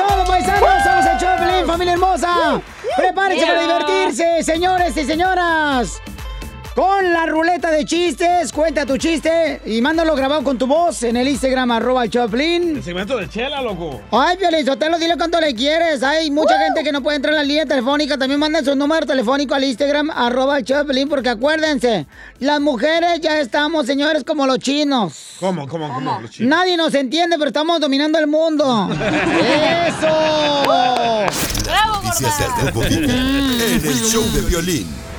¡Eso es todo, paisanos! ¡Somos el familia hermosa! ¡Prepárense para divertirse, señores y señoras! Con la ruleta de chistes, cuenta tu chiste y mándalo grabado con tu voz en el Instagram, arroba el Choplin. El segmento de chela, loco. Ay, Piolizotelo, dile cuánto le quieres. Hay mucha gente que no puede entrar en la línea telefónica. También manden su número telefónico al Instagram, arroba el Choplin, porque acuérdense, las mujeres ya estamos, señores, como los chinos. ¿Cómo, cómo, cómo? Los chicos? Nadie nos entiende, pero estamos dominando el mundo. ¡Eso! Noticias del Grupo Vivo en el show de Piolín.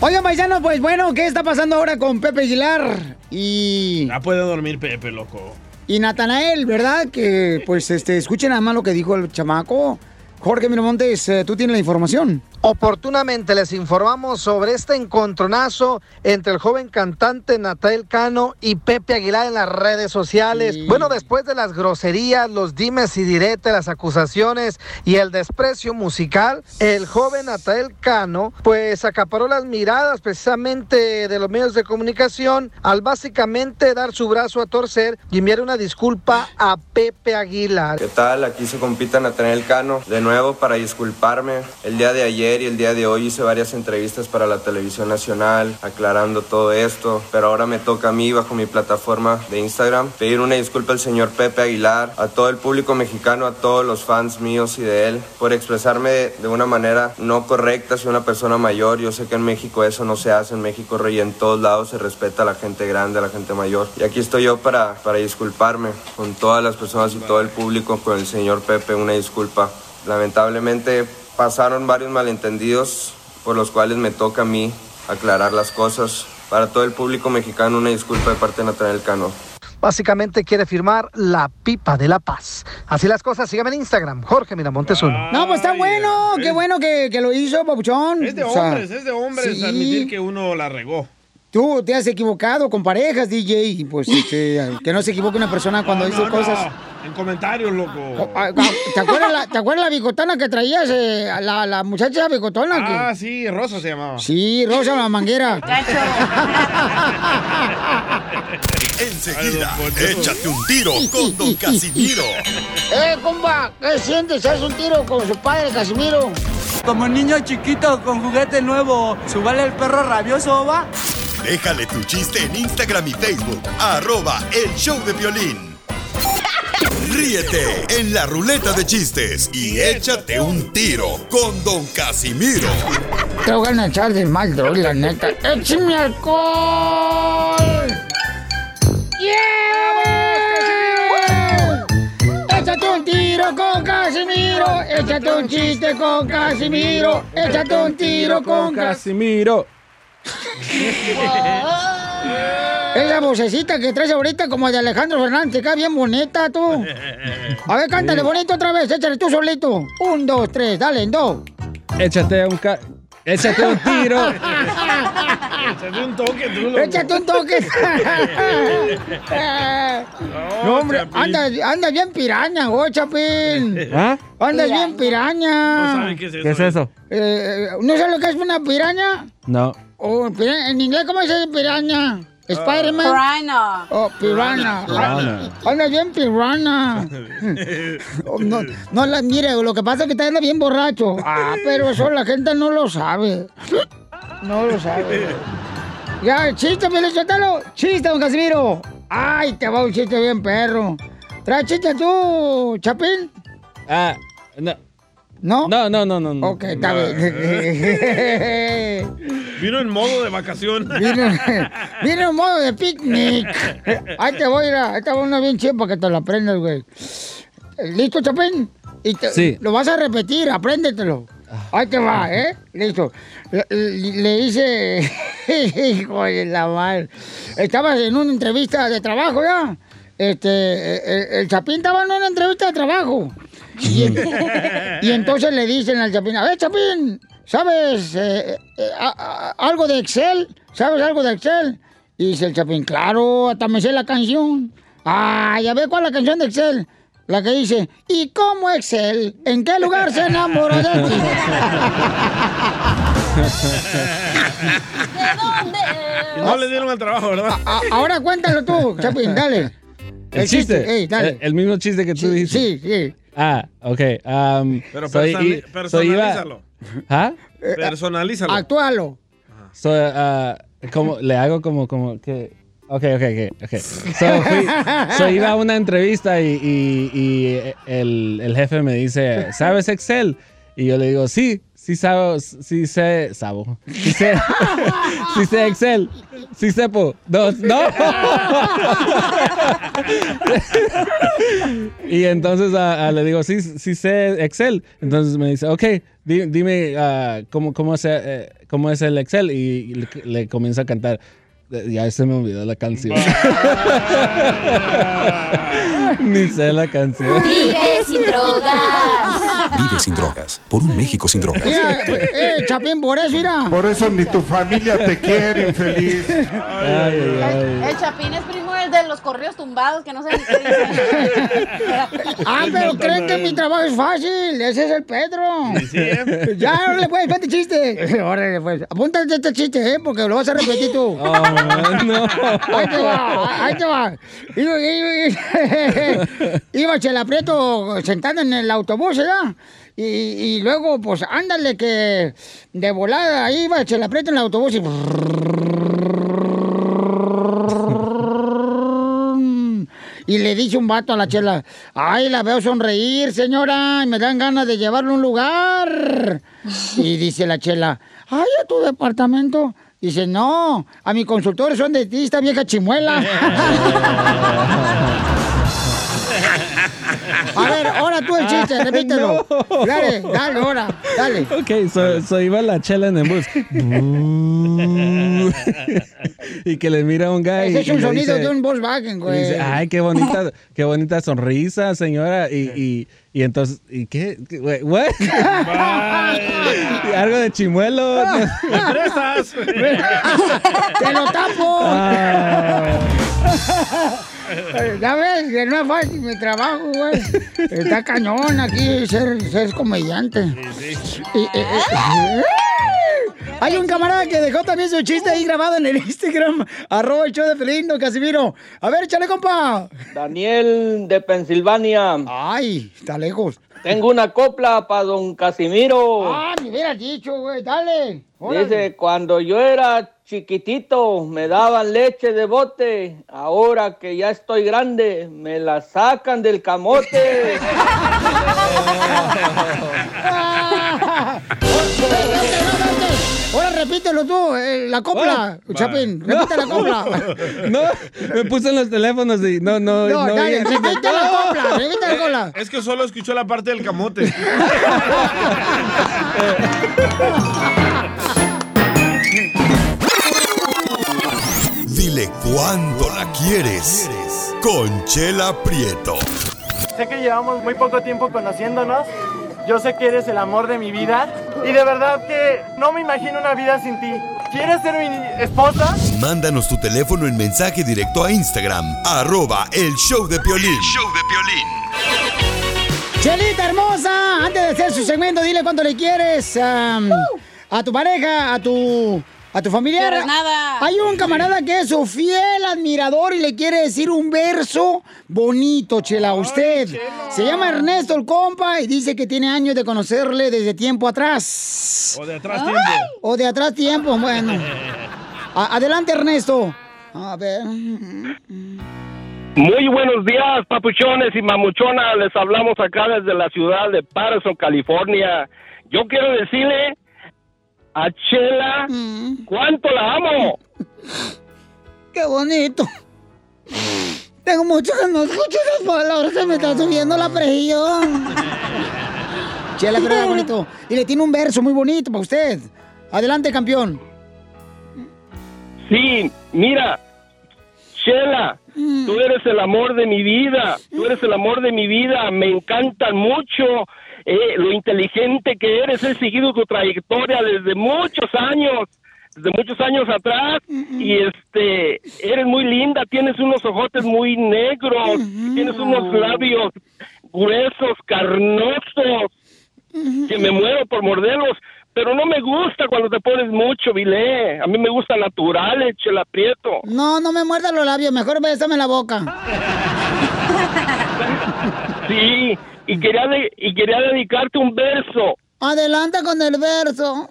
Oigan, paisanos, pues bueno, ¿qué está pasando ahora con Pepe Aguilar y, Ya puede dormir Pepe, loco. y Natanael, verdad? Que pues este, escuchen nada más lo que dijo el chamaco. Jorge Miramontes, eh, tú tienes la información. Oportunamente les informamos sobre este encontronazo entre el joven cantante Natael Cano y Pepe Aguilar en las redes sociales. Bueno, después de las groserías, los dimes y diretes, las acusaciones y el desprecio musical, el joven Natael Cano pues acaparó las miradas precisamente de los medios de comunicación al básicamente dar su brazo a torcer y enviar una disculpa a Pepe Aguilar. ¿Qué tal? Aquí se compita Natanael Cano. De nuevo para disculparme. El día de ayer y el día de hoy hice varias entrevistas para la televisión nacional aclarando todo esto. Pero ahora me toca a mí bajo mi plataforma de Instagram pedir una disculpa al señor Pepe Aguilar, a todo el público mexicano, a todos los fans míos y de él por expresarme de una manera no correcta. Soy una persona mayor. Yo sé que en México eso no se hace. En México rey en todos lados se respeta a la gente grande, a la gente mayor. Y aquí estoy yo para, para disculparme con todas las personas y todo el público, con el señor Pepe, una disculpa. Lamentablemente pasaron varios malentendidos por los cuales me toca a mí aclarar las cosas. Para todo el público mexicano, una disculpa de parte de Natanael Cano. Básicamente quiere firmar la pipa de la paz. Así las cosas, síganme en Instagram, Jorge Miramontes uno. No, pues está bueno, qué bueno que, que lo hizo, Papuchón. Es de O sea, hombres, es de hombres sí. admitir que uno la regó. Tú te has equivocado con parejas, DJ, pues este, que no se equivoque una persona cuando No, dice no, cosas. no. En comentarios, loco. Ah, ah, ¿Te acuerdas la, ¿te acuerdas la bigotona que traías? eh, la, la muchacha bigotona. que- Ah, sí, Rosa se llamaba. Sí, Rosa la manguera. Enseguida, échate un tiro con don Casimiro. ¡Eh, compa! ¿Qué sientes? ¿Haz un tiro con su padre, Casimiro? Como niño chiquito con juguete nuevo, ¿subale el perro rabioso, va? Déjale tu chiste en Instagram y Facebook, arroba el show de violín. Ríete en la ruleta de chistes y échate un tiro con don Casimiro. Te voy a echar de mal, droga, la neta. ¡Échame alcohol! ¡Yeah! ¡Échate un tiro con Casimiro! ¡Échate un chiste con Casimiro! ¡Échate un tiro con Casimiro! Esa vocecita que traes ahorita como de Alejandro Fernández, queda bien bonita tú. A ver, cántale bonito otra vez, échale tú solito. Un, dos, tres, dale, en dos. Échate un ca... Échate un tiro. Échate un toque, tú, loco. Échate un toque. no, hombre, andas, andas bien piraña, oh, Chapín. ¿Ah? Andas bien piraña. No sabe qué es eso. ¿Qué es eso? Eh, ¿No sabes lo que es una piraña? No. Oh, en inglés, ¿cómo se dice piraña? Spider-Man. Piranha. Oh, pirana. Pirana. Anda bien pirana. Oh, no, no la mire, lo que pasa es que te anda bien borracho. Ah, pero eso la gente no lo sabe. No lo sabe. Ya, chiste, Felicitalo. Chiste, don Casimiro. Ay, te va un chiste bien, perro. Trae chiste tú, Chapín. Ah, no. ¿No? No, no, no, no. no. Ok, está bien. Vino en modo de vacación. Viene en modo de picnic. Ahí te voy a ir a. Ahí te va una bien chida para que te la aprendas, güey. ¿Listo, Chapín? Y te- Sí. Lo vas a repetir, apréndetelo. Ahí te va, ¿eh? Listo. Le, le- le hice. Hijo de la madre. Estabas en una entrevista de trabajo ya. Este. El, el Chapín estaba en una entrevista de trabajo. Y, en- y entonces le dicen al Chapín, a ver, Chapín, ¿sabes eh, eh, a- a- algo de Excel? ¿Sabes algo de Excel? Y dice el Chapín, claro, hasta me sé la canción. Ah, ya ve cuál es la canción de Excel. La que dice, ¿y cómo Excel? ¿En qué lugar se enamoró de ti? Y no le dieron el trabajo, ¿verdad? A- ahora cuéntalo tú, Chapín, dale. El chiste. Ey, dale. El, el mismo chiste que tú dijiste. Sí, sí. Ah, ok. um, Pero soy- personali- y- soy iba- personalízalo. ¿Ah? Personalízalo. Actúalo. So, ah, como, le hago como, como que... Ok, ok, ok. okay. So, fui- so, iba a una entrevista y, y- y el, el jefe me dice, ¿sabes Excel? Y yo le digo, sí, sí sabo, sí sé, sabo. Sí sé, sí sé Excel. Sí sepo. No, no. y entonces ah, ah, le digo, sí, sí sé Excel. Entonces me dice, ok, di- dime ah, cómo, cómo, es, eh, cómo es el Excel. Y le, le comienza a cantar. Eh, Ya se me olvidó la canción. Ni sé la canción. Vive sin drogas. Vive sin drogas. Por un México sin drogas. Mira, eh, Chapín, por eso, mira. Por eso ni tu familia te quiere, infeliz. Ay, ay, ay. El Chapín es primo el de los correos tumbados que no sé ni qué dicen. Ah, pero creen que mi trabajo es fácil. Ese es el Pedro. ¿eh? Ya, órale, pues, vete chiste. Órale, pues. Apúntate este chiste, ¿eh? Porque lo vas a repetir tú. Oh, no. Ahí te va, ahí te va. Iba, iba, iba Chela Prieto sentada en el autobús, ¿verdad? Y, y luego, pues, ándale que de volada, ahí iba Chela Prieto en el autobús y... Y le dice un vato a la chela, ay, la veo sonreír, señora, y me dan ganas de llevarle a un lugar. Y dice la chela, ay, a tu departamento. Dice, no, a mi consultorio son de ti, esta vieja chimuela. A ver, ahora tú el chiste, repítelo. No. Dale, dale, ahora, dale. Ok, so, so iba la chela en el bus. y que le mira a un guy. Ese es un sonido dice- de un Volkswagen, güey. dice, ay, qué bonita, qué bonita sonrisa, señora. Y, y, y entonces, ¿y qué? ¿Qué- what? Algo de chimuelo. ¿Me prestas? ¡Te lo tapo! Ah. Ya ves, que no es fácil mi trabajo, güey. Está cañón aquí ser, ser comediante. Y, eh, eh, Hay un camarada que dejó también su chiste ahí grabado en el Instagram, arroba el show de Pelín, don Casimiro. A ver, échale, compa. Daniel de Pensilvania. Ay, está lejos. Tengo una copla para don Casimiro. Ah, me hubieras dicho, güey, dale. Órale. Dice, cuando yo era chiquitito me daban leche de bote. Ahora que ya estoy grande me la sacan del camote. Repítelo tú, eh, la copla, Chapín, repite la copla. No, me puse en los teléfonos y no, no, No, no. dale, el- repite la copla, repite la copla. Es que solo escuchó la parte del camote. Dile cuándo la quieres. Conchela Prieto. Sé que llevamos muy poco tiempo conociéndonos. Yo sé que eres el amor de mi vida. Y de verdad que no me imagino una vida sin ti. ¿Quieres ser mi esposa? Mándanos tu teléfono en mensaje directo a Instagram. Arroba el show de Piolín. show de Chelita hermosa, antes de hacer su segmento, dile cuánto le quieres am, a tu pareja, a tu a tu familiar. Quieres nada. Hay un camarada que es su fiel admirador y le quiere decir un verso bonito, Chela, a usted. Se llama Ernesto el compa y dice que tiene años de conocerle desde tiempo atrás. O de atrás tiempo. O de atrás tiempo, bueno. A- adelante, Ernesto. A ver. Muy buenos días, papuchones y mamuchonas. Les hablamos acá desde la ciudad de Patterson, California. Yo quiero decirle a Chela cuánto la amo. Qué bonito. Tengo mucho que no escucho esas palabras, se me está subiendo la presión. Chela, pero era bonito. Y le tiene un verso muy bonito para usted. Adelante, campeón. Sí, mira, Chela, tú eres el amor de mi vida, tú eres el amor de mi vida, me encantan mucho eh, lo inteligente que eres, he seguido tu trayectoria desde muchos años, desde muchos años atrás, y este, eres muy linda, tienes unos ojotes muy negros, tienes unos labios gruesos, carnosos, que me muero por morderlos, pero no me gusta cuando te pones mucho, Vilé. A mí me gusta naturales, chela prieto. No, no me muerda los labios, mejor bésame la boca. Sí, y quería, de- y quería dedicarte un verso. Adelante con el verso.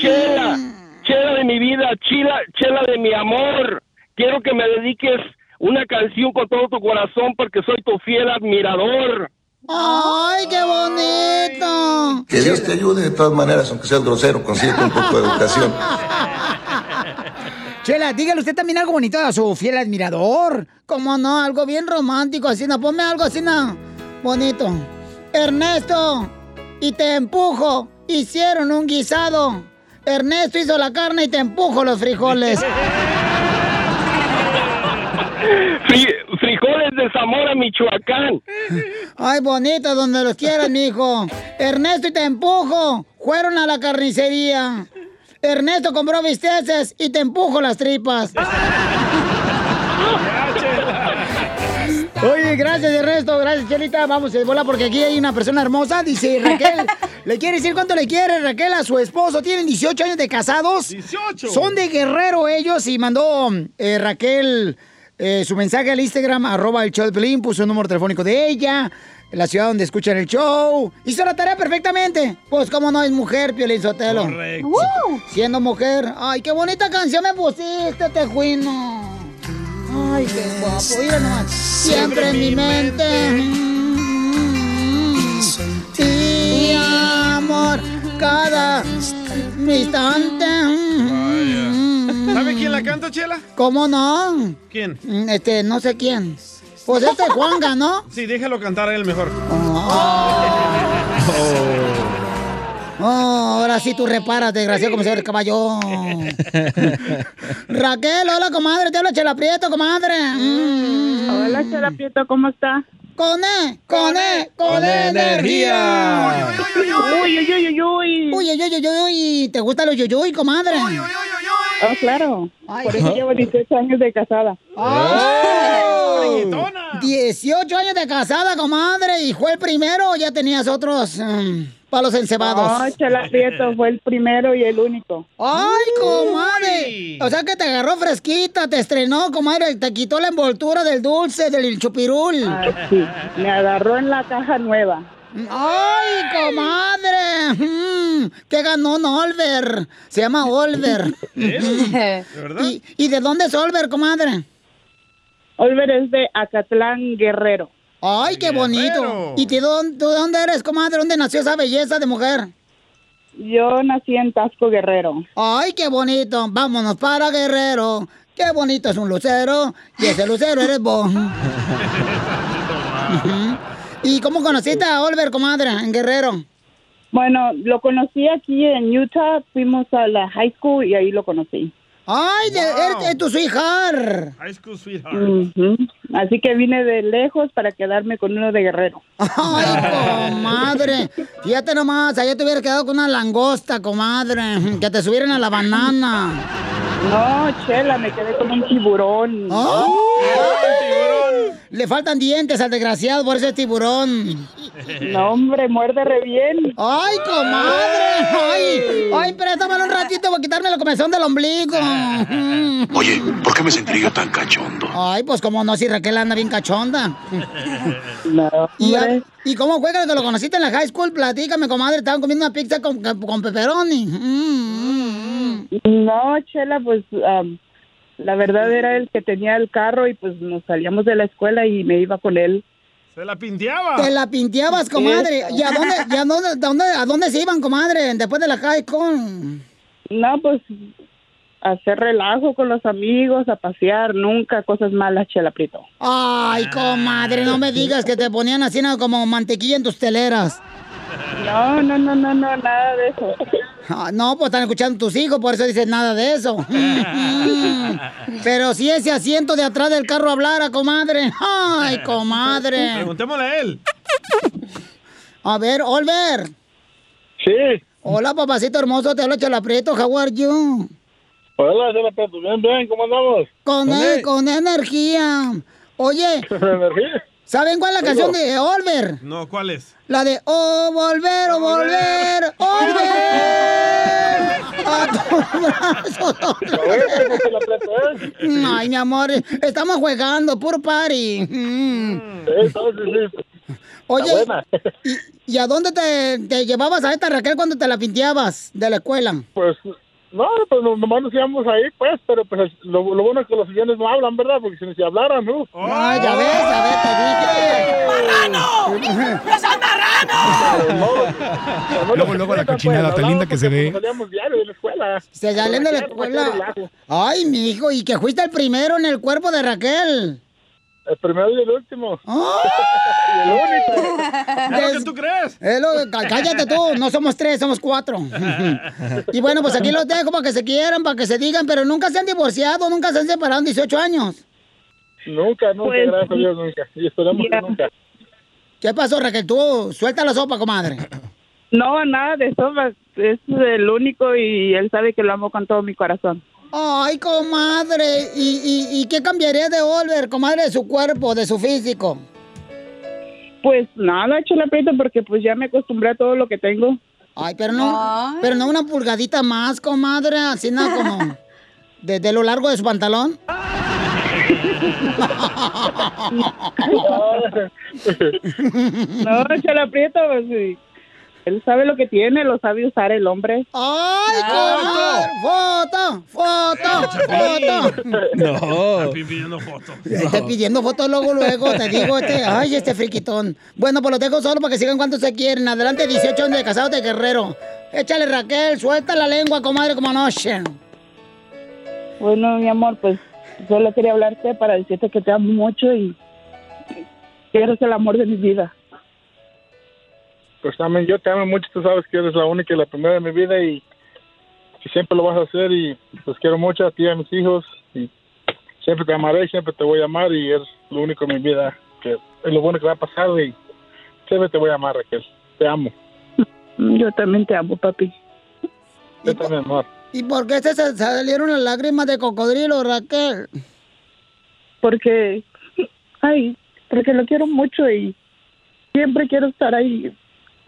Chela, chela de mi vida, chela, chela de mi amor. Quiero que me dediques una canción con todo tu corazón porque soy tu fiel admirador. ¡Ay, qué bonito! Que Dios te ayude de todas maneras, aunque seas grosero, consíguete un poco de educación. Chela, dígale usted también algo bonito a su fiel admirador. ¿Cómo no? Algo bien romántico, así, no, ponme algo así, no. Bonito. Ernesto, y te empujo, hicieron un guisado. Ernesto hizo la carne y te empujo los frijoles. Fri- frijoles de Zamora, Michoacán. Ay, bonito, donde los quieras, mijo. Ernesto y te empujo. Fueron a la carnicería. Ernesto compró bisteces y te empujo las tripas. Oye, gracias Ernesto, gracias Chelita. Vamos de bola porque aquí hay una persona hermosa. Dice Raquel, le quiere decir cuánto le quiere Raquel a su esposo. Tienen 18 años de casados. 18. Son de Guerrero ellos y mandó eh, Raquel eh, su mensaje al Instagram, arroba el show de Pelín, puso el número telefónico de ella, la ciudad donde escuchan el show. Hizo la tarea perfectamente. Pues cómo no es mujer, Piolín Sotelo. Correcto. Siendo mujer. Ay, qué bonita canción me pusiste, tejuino. Ay, qué guapo. Mira nomás. Siempre en mi mente. Y amor, cada instante. ¿Sabe quién la canta, Chela? ¿Cómo no? ¿Quién? Este, no sé quién. Pues este es Juanga, ¿no? Sí, déjalo cantar a él mejor. Oh, ahora sí tú reparas, desgraciado, como se ve el caballo. Raquel, hola, comadre. Te habla Chela Prieto, comadre. Hola, Chela Prieto, ¿cómo está? Con E, con E, con, Con energía. Uy, uy, uy, uy, uy. Uy, uy, uy, uy, uy. ¿Te gustan los yuyuy, comadre? Oh, claro. Por eso llevo 18 años de casada. ¡Ay! 18 años de casada, comadre. ¿Y fue el primero o ya tenías otros mm, palos encebados? No, Chela Prieto fue el primero y el único. ¡Ay, comadre! O sea que te agarró fresquita, te estrenó, comadre, te quitó la envoltura del dulce, del chupirul. sí, me agarró en la caja nueva. ¡Ay, comadre! Mm, ¿Qué ganó un Olver? Se llama Olver. ¿De verdad? ¿Y, y de dónde es Olver, comadre? Olver es de Acatlán, Guerrero. ¡Ay, qué bonito! ¿Y de dónde, dónde eres, comadre? ¿Dónde nació esa belleza de mujer? Yo nací en Tasco, Guerrero. ¡Ay, qué bonito! Vámonos para Guerrero. ¡Qué bonito es un lucero! Y ese lucero eres vos. ¿Y cómo conociste a Olver, comadre, en Guerrero? Bueno, lo conocí aquí en Utah, fuimos a la high school y ahí lo conocí. ¡Ay, de, eres de tu sweetheart! High School Sweetheart. Ujú. Así que vine de lejos para quedarme con uno de Guerrero. ¡Ay, comadre! Fíjate nomás, allá te hubiera quedado con una langosta, comadre. Que te subieran a la banana. No, Chela, me quedé con un tiburón. ¡Ay! Le faltan dientes al desgraciado por ese tiburón. No, hombre, muerde re bien. ¡Ay, comadre! ¡Ay! ¡Ay, préstamelo un ratito para quitarme la comezón del ombligo! Oye, ¿por qué me sentiré yo tan cachondo? Ay, pues como no, si Raquel anda bien cachonda. No, ¿Y, hombre. ¿Y cómo fue que lo conociste en la high school? Platícame, comadre. Estaban comiendo una pizza con, con pepperoni. Mm, No, Chela, pues am, la verdad era el que tenía el carro y pues nos salíamos de la escuela y me iba con él. Se la pinteaba. Te la pinteabas, comadre. ¿Y a dónde, y a dónde, dónde- a dónde se iban, comadre, después de la high school? No, pues a hacer relajo con los amigos, a pasear, nunca cosas malas, Chela Prieto. Ay, comadre, no me digas que te ponían así ¿no? como mantequilla en tus teleras. No, no, no, no, no, nada de eso. Ah, no, pues están escuchando tus hijos, por eso dices nada de eso. Pero si ese asiento de atrás del carro hablara, comadre. Ay, comadre. Preguntémosle a él. A ver, Olver. Sí. Hola, papacito hermoso, te hablo Chela Prieto, how are you? Hola, Chela Prieto, bien, bien, ¿cómo andamos? Con, e- con energía. Oye, ¿Energía? ¿Saben cuál es la canción de Olver? No, ¿cuál es? La de Oh, volver, oh, volver, volver a tus brazos otra vez. Ay, mi amor, estamos jugando, puro party. Mm. Oye, buena. ¿y, y a dónde te, te llevabas a esta Raquel cuando te la pinteabas de la escuela? Pues, no, pues no- nomás nos íbamos ahí, pues, pero pues lo, lo bueno es que los sillones no hablan, ¿verdad? Porque si, si hablaran, ¿no? Ay, ya ves, ya ves, te dije. ¡No seas Luego, luego la cochinada tan linda que se ve. Salíamos diario de la escuela. Se salen de la escuela. Ay, mi hijo, y que fuiste el primero en el cuerpo de Raquel. El primero y el último. y el único. Es lo que tú crees. Es lo- cá- cállate tú, no somos tres, somos cuatro. y bueno, pues aquí los dejo para que se quieran, para que se digan, pero nunca se han divorciado, nunca se han separado en 18 años. Nunca, nunca, Pues, gracias a Dios, nunca. Y esperamos que nunca. ¿Qué pasó, Raquel? Tú, suelta la sopa, comadre. No, nada de eso. Es el único y él sabe que lo amo con todo mi corazón. Ay, comadre, ¿y, y, y qué cambiaría de Oliver, comadre, de su cuerpo, de su físico? Pues nada, Chela Prieto, porque pues ya me acostumbré a todo lo que tengo. Ay, pero no, pero no una pulgadita más, comadre, así nada como de, de lo largo de su pantalón. No, Chela Prieto, pues, sí. Él sabe lo que tiene, lo sabe usar el hombre. ¡Ay, comadre! ¡Foto! ¡Foto! ¡Foto! No. Está pidiendo fotos. Estoy pidiendo fotos luego, luego, te digo, este, ay, este friquitón. Bueno, pues lo dejo solo para que sigan cuanto se quieren. Adelante, 18 años de casado de guerrero. Échale, Raquel, suelta la lengua, comadre, como noche. Bueno, mi amor, pues solo quería hablarte para decirte que te amo mucho y que eres el amor de mi vida. Pues también yo te amo mucho, tú sabes que eres la única y la primera de mi vida y que siempre lo vas a hacer y los quiero mucho a ti y a mis hijos y siempre te amaré, siempre te voy a amar y es lo único en mi vida que es lo bueno que va a pasar y siempre te voy a amar, Raquel. Te amo. Yo también te amo, papi. Yo también, amor. ¿Y por qué se salieron las lágrimas de cocodrilo, Raquel? Porque, ay, porque lo quiero mucho y siempre quiero estar ahí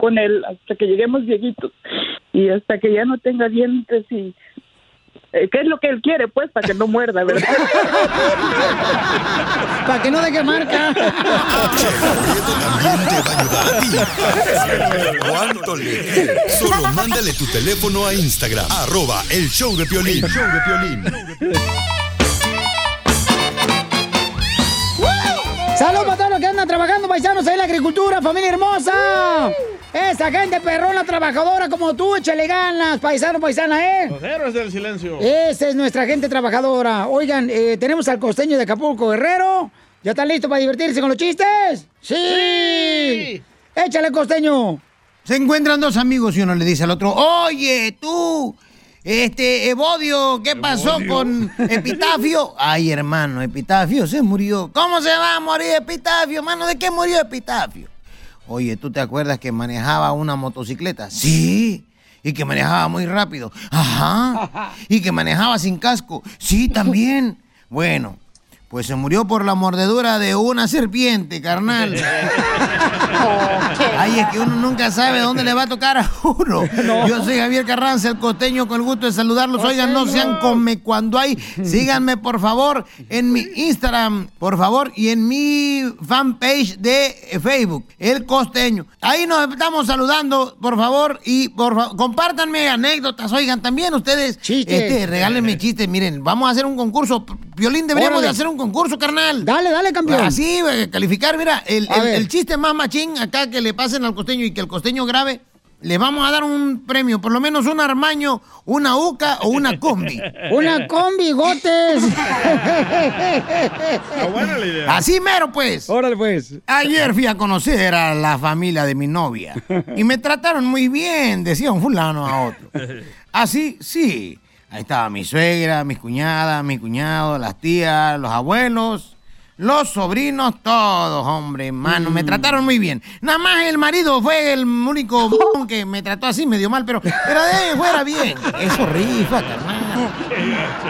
con él hasta que lleguemos viejitos y hasta que ya no tenga dientes y eh, ¿qué es lo que él quiere? Pues para que no muerda, ¿verdad? Para que no deje marca. ¿Cuánto le quieres? Solo mándale tu teléfono a Instagram, arroba el show de Piolín. show de Piolín. ¡Saludos para todos los que andan trabajando, paisanos, ahí en la agricultura, familia hermosa! Esa gente perrona, trabajadora como tú, échale ganas, paisano, paisana, ¿eh? Los héroes del silencio. Esa es nuestra gente trabajadora. Oigan, eh, tenemos al costeño de Acapulco, Guerrero. ¿Ya están listos para divertirse con los chistes? ¡Sí! ¡Échale, costeño! Se encuentran dos amigos y uno le dice al otro, oye, tú, este, Evodio, ¿qué pasó con Epitafio? Ay, hermano, Epitafio se murió. ¿Cómo se va a morir Epitafio, hermano? ¿De qué murió Epitafio? Oye, ¿tú te acuerdas que manejaba una motocicleta? Sí. Y que manejaba muy rápido. Ajá. Y que manejaba sin casco. Sí, también. Bueno, pues se murió por la mordedura de una serpiente, carnal. Ay, es que uno nunca sabe dónde le va a tocar a uno. Yo soy Javier Carranza, el costeño, con el gusto de saludarlos. Oigan, no sean come cuando hay. Síganme, por favor, en mi Instagram, por favor, y en mi fanpage de Facebook, El Costeño. Ahí nos estamos saludando, por favor, y por favor, compártanme anécdotas. Oigan, también ustedes, este, regálenme chistes. Miren, vamos a hacer un concurso. Violín, deberíamos Órale. de hacer un concurso, carnal. Dale, dale, campeón. Así, calificar, mira, el, el chiste más machín acá que le pasen al costeño y que el costeño grabe, le vamos a dar un premio, por lo menos un armaño, una uca o una combi. Una combi, gotes. buena la idea. Así mero, pues. Órale, pues. Ayer fui a conocer a la familia de mi novia y me trataron muy bien, decía un fulano a otro. Así, sí. Ahí estaba mi suegra, mis cuñadas, mi cuñado, las tías, los abuelos, los sobrinos, todos, hombre, hermano. Me trataron muy bien. Nada más el marido fue el único que me trató así medio mal, pero, pero de fuera bien. Eso rifa, carnal.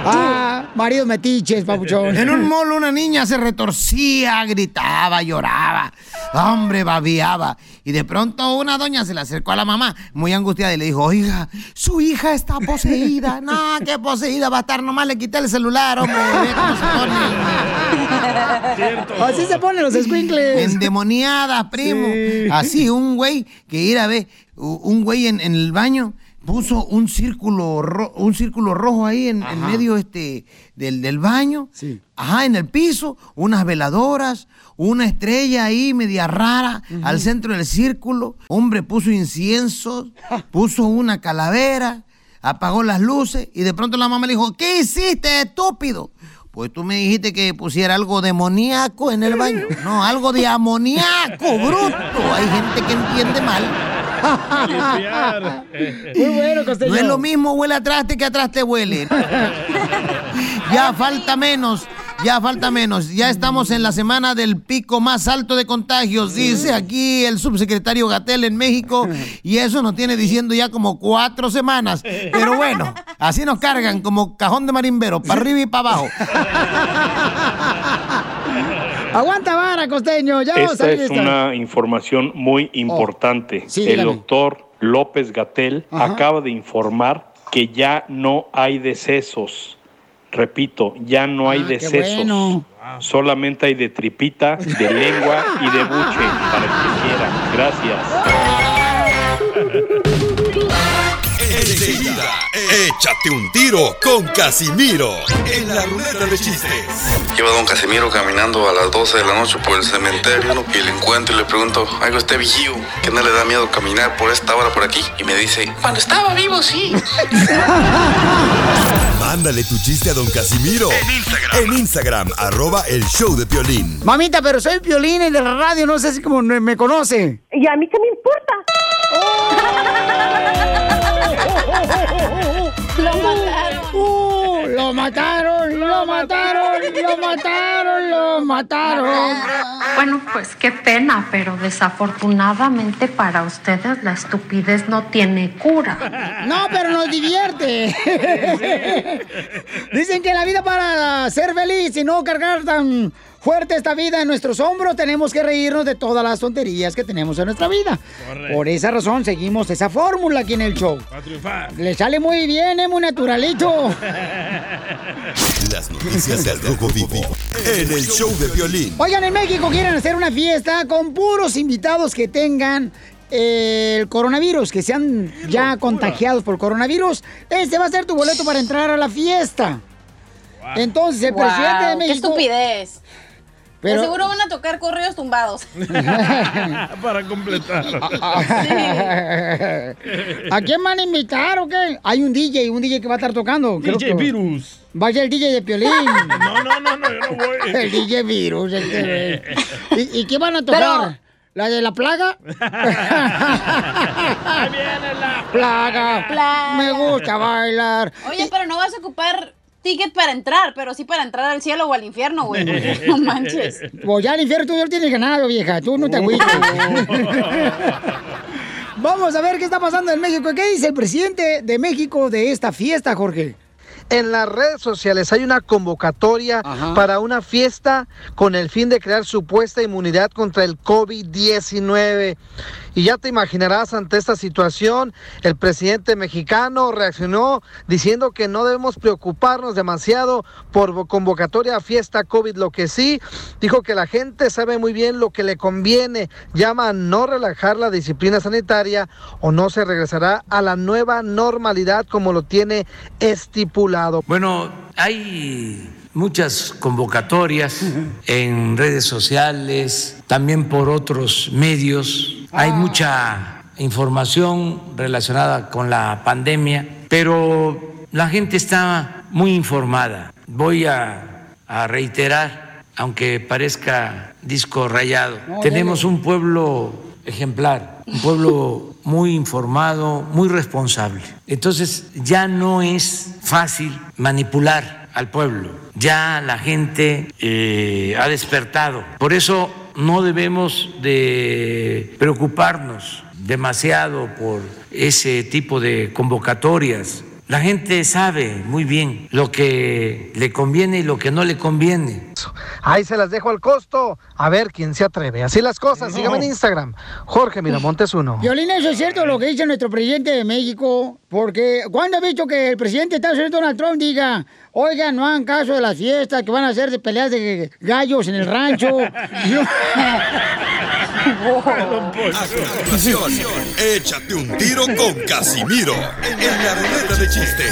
Ah, marido metiches, papuchón. En un mall una niña se retorcía, gritaba, lloraba, hombre, babiaba. Y de pronto una doña se le acercó a la mamá, muy angustiada, y le dijo, oiga, su hija está poseída. No, qué poseída va a estar, nomás le quité el celular, hombre. ve cómo se pone. Así se ponen los squinkles. Endemoniada, primo. Así, un güey que ir a ver, un güey en, en el baño puso un círculo ro- un círculo rojo ahí en, en medio este del, del baño. Ajá, en el piso, unas veladoras, una estrella ahí media rara al centro del círculo. Hombre puso inciensos, puso una calavera, apagó las luces y de pronto la mamá le dijo, ¿qué hiciste, estúpido? Pues tú me dijiste que pusiera algo demoníaco en el baño. No, algo de amoníaco, bruto. Hay gente que entiende mal. Muy bueno, Costeño. No es lo mismo huele a traste que a traste huele. ya falta menos, ya falta menos. Ya estamos en la semana del pico más alto de contagios, dice aquí el subsecretario Gatel en México. Y eso nos tiene diciendo ya como cuatro semanas. Pero bueno, así nos cargan como cajón de marimbero, para arriba y para abajo. Aguanta vara, costeño. Ya vamos a Esta es esta. una información muy importante. sí, El dígame. doctor López Gatel acaba de informar que ya no hay decesos. Repito, ya no hay Ah, decesos. bueno. Solamente hay de tripita, de lengua y de buche, para el que quiera. Gracias. Enseguida, échate un tiro con Casimiro en la ruleta de chistes. Lleva don Casimiro caminando a las 12 de la noche por el cementerio y le encuentro y le pregunto, algo este vigío, que no le da miedo caminar por esta hora por aquí. Y me dice, cuando estaba vivo, sí. Mándale tu chiste a don Casimiro en Instagram. En Instagram, arroba el show de Piolín. Mamita, pero soy Piolín, de la radio, no sé si como me me conoce. ¿Y a mí qué me importa? Lo mataron. Uh, lo mataron, lo mataron, lo mataron, lo mataron. Bueno, pues qué pena, pero desafortunadamente para ustedes la estupidez no tiene cura. No, pero nos divierte. Dicen que la vida para ser feliz y no cargar tan fuerte esta vida en nuestros hombros, tenemos que reírnos de todas las tonterías que tenemos en nuestra vida. Correcto. Por esa razón seguimos esa fórmula aquí en el show. Triunfar. Le sale muy bien, es muy naturalito. Las noticias del Rojo Vivo en el show de Piolín. Oigan, en México quieren hacer una fiesta con puros invitados que tengan eh, el coronavirus, que sean ya contagiados por coronavirus. Este va a ser tu boleto para entrar a la fiesta. Entonces, el presidente de ¡Qué México... estupidez! Pero- De seguro van a tocar correos tumbados. Para completar. ¿A quién van a invitar o qué? Hay un DJ, un DJ que va a estar tocando. creo DJ que- Virus. Vaya el DJ de Piolín. No, no, no, no, yo no voy. El DJ Virus. el que- ¿Y, y qué van a tocar? ¿La de la plaga? Ahí viene la plaga. Plaga. Me gusta bailar. Oye, pero no vas a ocupar ticket para entrar, pero sí para entrar al cielo o al infierno, güey. No manches. Pues ya el infierno tú ya lo tienes ganado, vieja. Tú no te agüites. Vamos a ver qué está pasando en México. ¿Qué dice el presidente de México de esta fiesta, Jorge? En las redes sociales hay una convocatoria para una fiesta con el fin de crear supuesta inmunidad contra el COVID-19. Y ya te imaginarás ante esta situación, el presidente mexicano reaccionó diciendo que no debemos preocuparnos demasiado por convocatoria a fiesta COVID. Lo que sí, dijo que la gente sabe muy bien lo que le conviene. Llama a no relajar la disciplina sanitaria o no se regresará a la nueva normalidad como lo tiene estipulado. Bueno, hay muchas convocatorias en redes sociales, también por otros medios. Hay mucha información relacionada con la pandemia, pero la gente está muy informada. Voy a, a reiterar, aunque parezca disco rayado, No, tenemos un pueblo ejemplar, un pueblo muy informado, muy responsable. Entonces ya no es fácil manipular al pueblo, ya la gente eh, ha despertado. Por eso no debemos de preocuparnos demasiado por ese tipo de convocatorias. La gente sabe muy bien lo que le conviene y lo que no le conviene. Ahí se las dejo al costo. A ver quién se atreve. Así las cosas. Sígame en Instagram. Jorge Miramontes uno. Violín, eso es cierto lo que dice nuestro presidente de México, porque cuando ha visto que el presidente de Estados Unidos, Donald Trump, diga, oiga, no hagan caso de las fiestas que van a hacer de peleas de gallos en el rancho. Échate un tiro con Casimiro en la ruleta de chiste.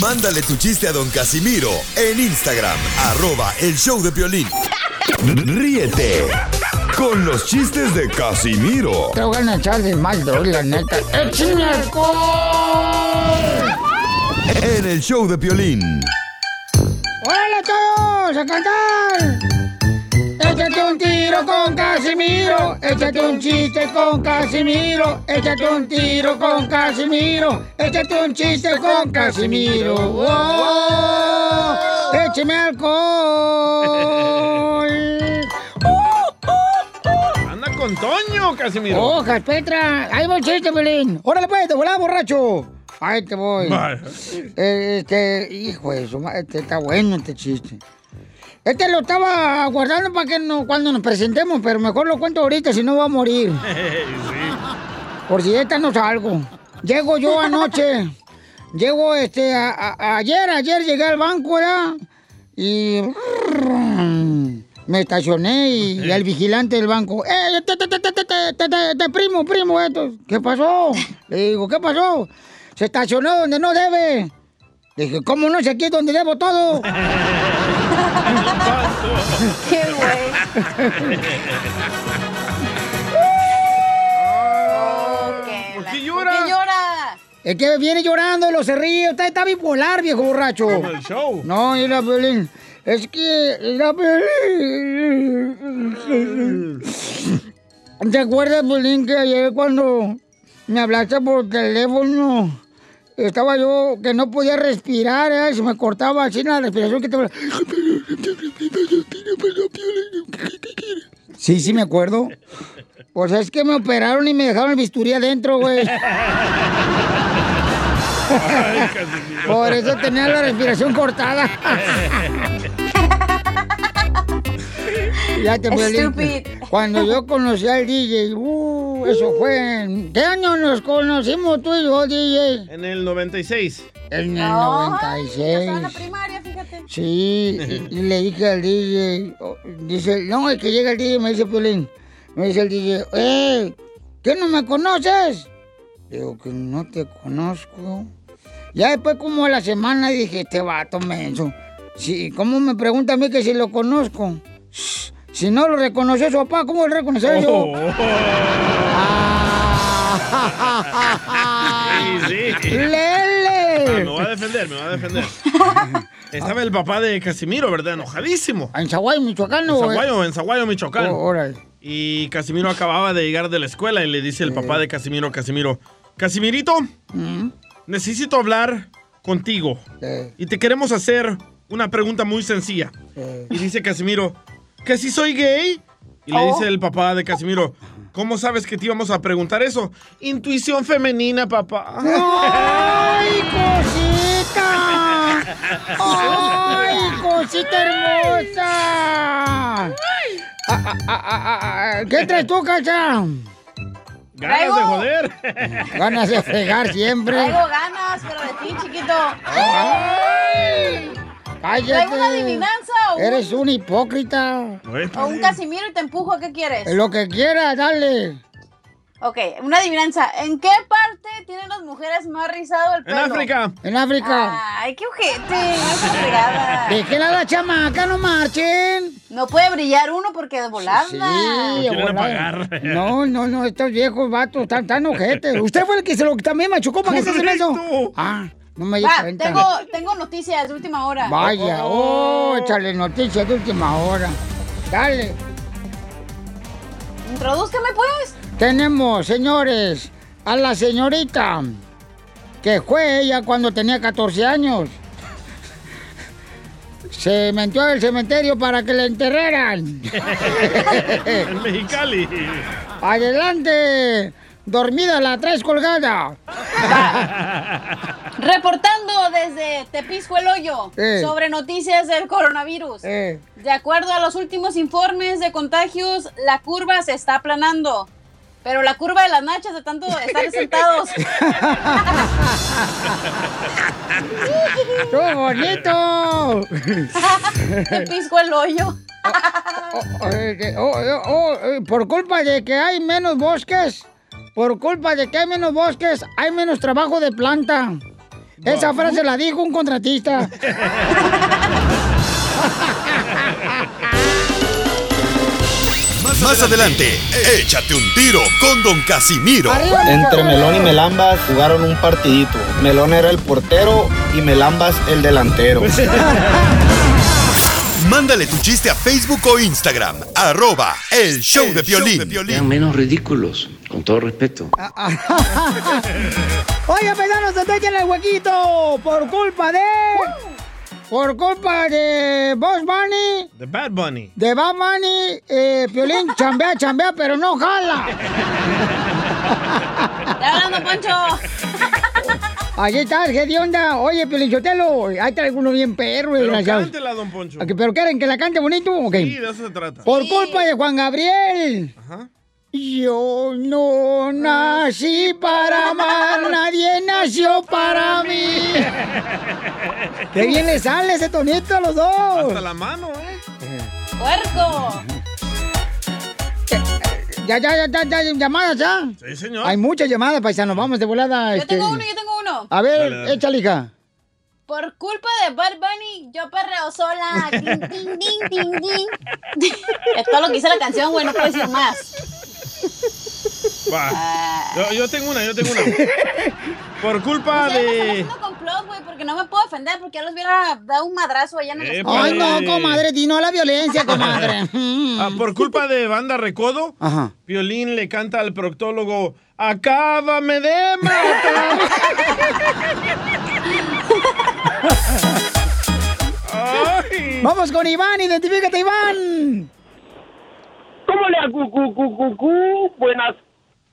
Mándale tu chiste a don Casimiro en Instagram, arroba el show de violín. Ríete con los chistes de Casimiro Te voy a echar de mal, la neta. ¡Échame alcohol! en el show de violín. ¡Hola a todos! ¡A cantar! Échate un tiro con Casimiro, échate un chiste con Casimiro, échate un tiro con Casimiro, échate un chiste con Casimiro. ¡Oh! ¡Écheme alcohol! Anda con Toño, Casimiro. ¡Hojas, Petra! ¡Ahí va el chiste, Belín! ¡Órale, pues, te volá, borracho! Ahí te voy. Vale. Eh, este, hijo de su madre, este, está bueno este chiste. Este lo estaba guardando para que no, cuando nos presentemos, pero mejor lo cuento ahorita, si no va a morir. sí. Por si esta no salgo. Llego yo anoche. Llego este a, a, ayer, ayer llegué al banco, ¿verdad? Y me estacioné y, y, vigilante del banco, ¡eh, te, te, te, primo, primo, esto! ¿Qué pasó? Le digo, ¿qué pasó? Se estacionó donde no debe. Dije, ¿cómo no? Si aquí es donde debo todo. ¡Qué güey! ¿Por qué llora? ¿Por qué llora? Es que viene llorando, lo se ríe. Está, está bipolar, viejo borracho. Como el show. No, mira, Piolín. Es que... Mira, Piolín. ¿Te acuerdas, Piolín, que ayer cuando me hablaste por teléfono... Estaba yo que no podía respirar, ¿eh? se me cortaba así la respiración que te... Sí, sí me acuerdo. Pues es que me operaron y me dejaron el bisturí adentro, güey. Por eso tenía la respiración cortada. Cuando yo conocí al DJ, uh, eso fue. en- ¿Qué año nos conocimos tú y yo, DJ? En el 96. En el ya estaba en la 96. primaria, fíjate. Sí, y, y le dije al DJ, oh, dice, no, es que llega el DJ, me dice Piolín, me dice el DJ, ¡eh! ¿Qué no me conoces? Digo que no te conozco. Ya después como a la semana dije, este vato menso. Sí, ¿cómo me pregunta a mí que si lo conozco? Shh, Si no lo reconoció su papá, ¿cómo lo reconoceré yo? Oh. Ah. Sí, sí. ¡Lele! Ah, me voy a defender, me voy a defender. Estaba el papá de Casimiro, ¿verdad? Enojadísimo. ¿En Zaguayo, Michoacán? En Zaguayo, en Zaguayo, Michoacán. Oh. Y Casimiro acababa de llegar de la escuela y le dice el papá de Casimiro, Casimiro, Casimirito, Mm. necesito hablar contigo. Y te queremos hacer una pregunta muy sencilla. Y dice Casimiro, ¿que si soy gay? Y le Oh. dice el papá de Casimiro, ¿cómo sabes que te íbamos a preguntar eso? Intuición femenina, papá. ¡Ay, cosita! ¡Ay, cosita hermosa! Ah, ah, ah, ah, ah, ¿Qué traes tú, Cacha? Ganas de joder. Ganas de fregar siempre. Traigo ganas, pero de ti, chiquito. ¡Ay! ¡Cállate! ¿Traigo una adivinanza o un- Eres un hipócrita. O un Casimiro y te empujo, ¿qué quieres? Lo que quieras, dale. Ok, una adivinanza. ¿En qué parte tienen las mujeres más rizado el pelo? En África. En África. Ay, qué ojete, a la chamaca, no marchen. No puede brillar uno porque de volada. Sí, volada. No, no, no, estos viejos vatos están tan ojetes. Usted fue el que se lo también machucó para que se hace eso. Ah, no me cuenta. tengo, tengo noticias de última hora. Vaya, oh, échale noticias de última hora. Dale. Introdúzcame, pues. Tenemos, señores, a la señorita que fue ella cuando tenía 14 años. Se metió al cementerio para que la enterraran. En Mexicali. Adelante. Dormida la traes colgada. Reportando desde Tepisco el Hoyo Eh. sobre noticias del coronavirus. Eh. De acuerdo a los últimos informes de contagios, la curva se está aplanando. Pero la curva de las nachas de tanto estar sentados. ¡Qué bonito! Tepisco el Hoyo. Oh, oh, oh, eh, por culpa de que hay menos bosques, por culpa de que hay menos bosques, hay menos trabajo de planta. Esa frase la dijo un contratista. Más, más adelante, échate un tiro con Don Casimiro. Entre Melón y Melambas jugaron un partidito. Melón era el portero y Melambas el delantero. Mándale tu chiste a Facebook o Instagram, arroba el show de Piolín. Sean menos ridículos, con todo respeto. Oye, paisanos, se el huequito por culpa de... Por culpa de Boss Bunny, The Bad Bunny. de Bad Bunny, eh, Piolín chambea, chambea, pero no jala. ¡Está hablando, Poncho! Allí está, ¿qué de onda? Oye, Piolichotelo, ahí traigo uno bien perro, Pero desgraciado. cántela, don Poncho. ¿Pero quieren que la cante bonito? Ok. Sí, de eso se trata. Por culpa de Juan Gabriel. Yo no nací para amar, nadie nació para mí. Qué bien le sale ese tonito a los dos. Hasta la mano, ¿eh? ¡Puerco! Ya, ya, ya, ya, ya, llamadas ya. Sí, señor. Hay muchas llamadas, paisanos. Vamos de volada. Yo este. tengo uno, yo tengo uno. A ver, Dale, dale. échale, hija. Por culpa de Bad Bunny, yo perreo sola. Ting. Es todo lo que dice la canción, güey, no puedo decir más. Va. Yo, yo tengo una, yo tengo una. Por culpa están de. haciendo complot, güey, porque no me puedo defender, porque ya los hubiera dado un madrazo allá en el Epa. Ay, no, comadre, di no a la violencia, comadre. Ah, por culpa de Banda Recodo, Ajá. Violín le canta al proctólogo: ¡Acábame de matar! Ay. Vamos con Iván, identifícate, Iván. ¿Cómo le hago? Cu, cu, cu, cu? Buenas tardes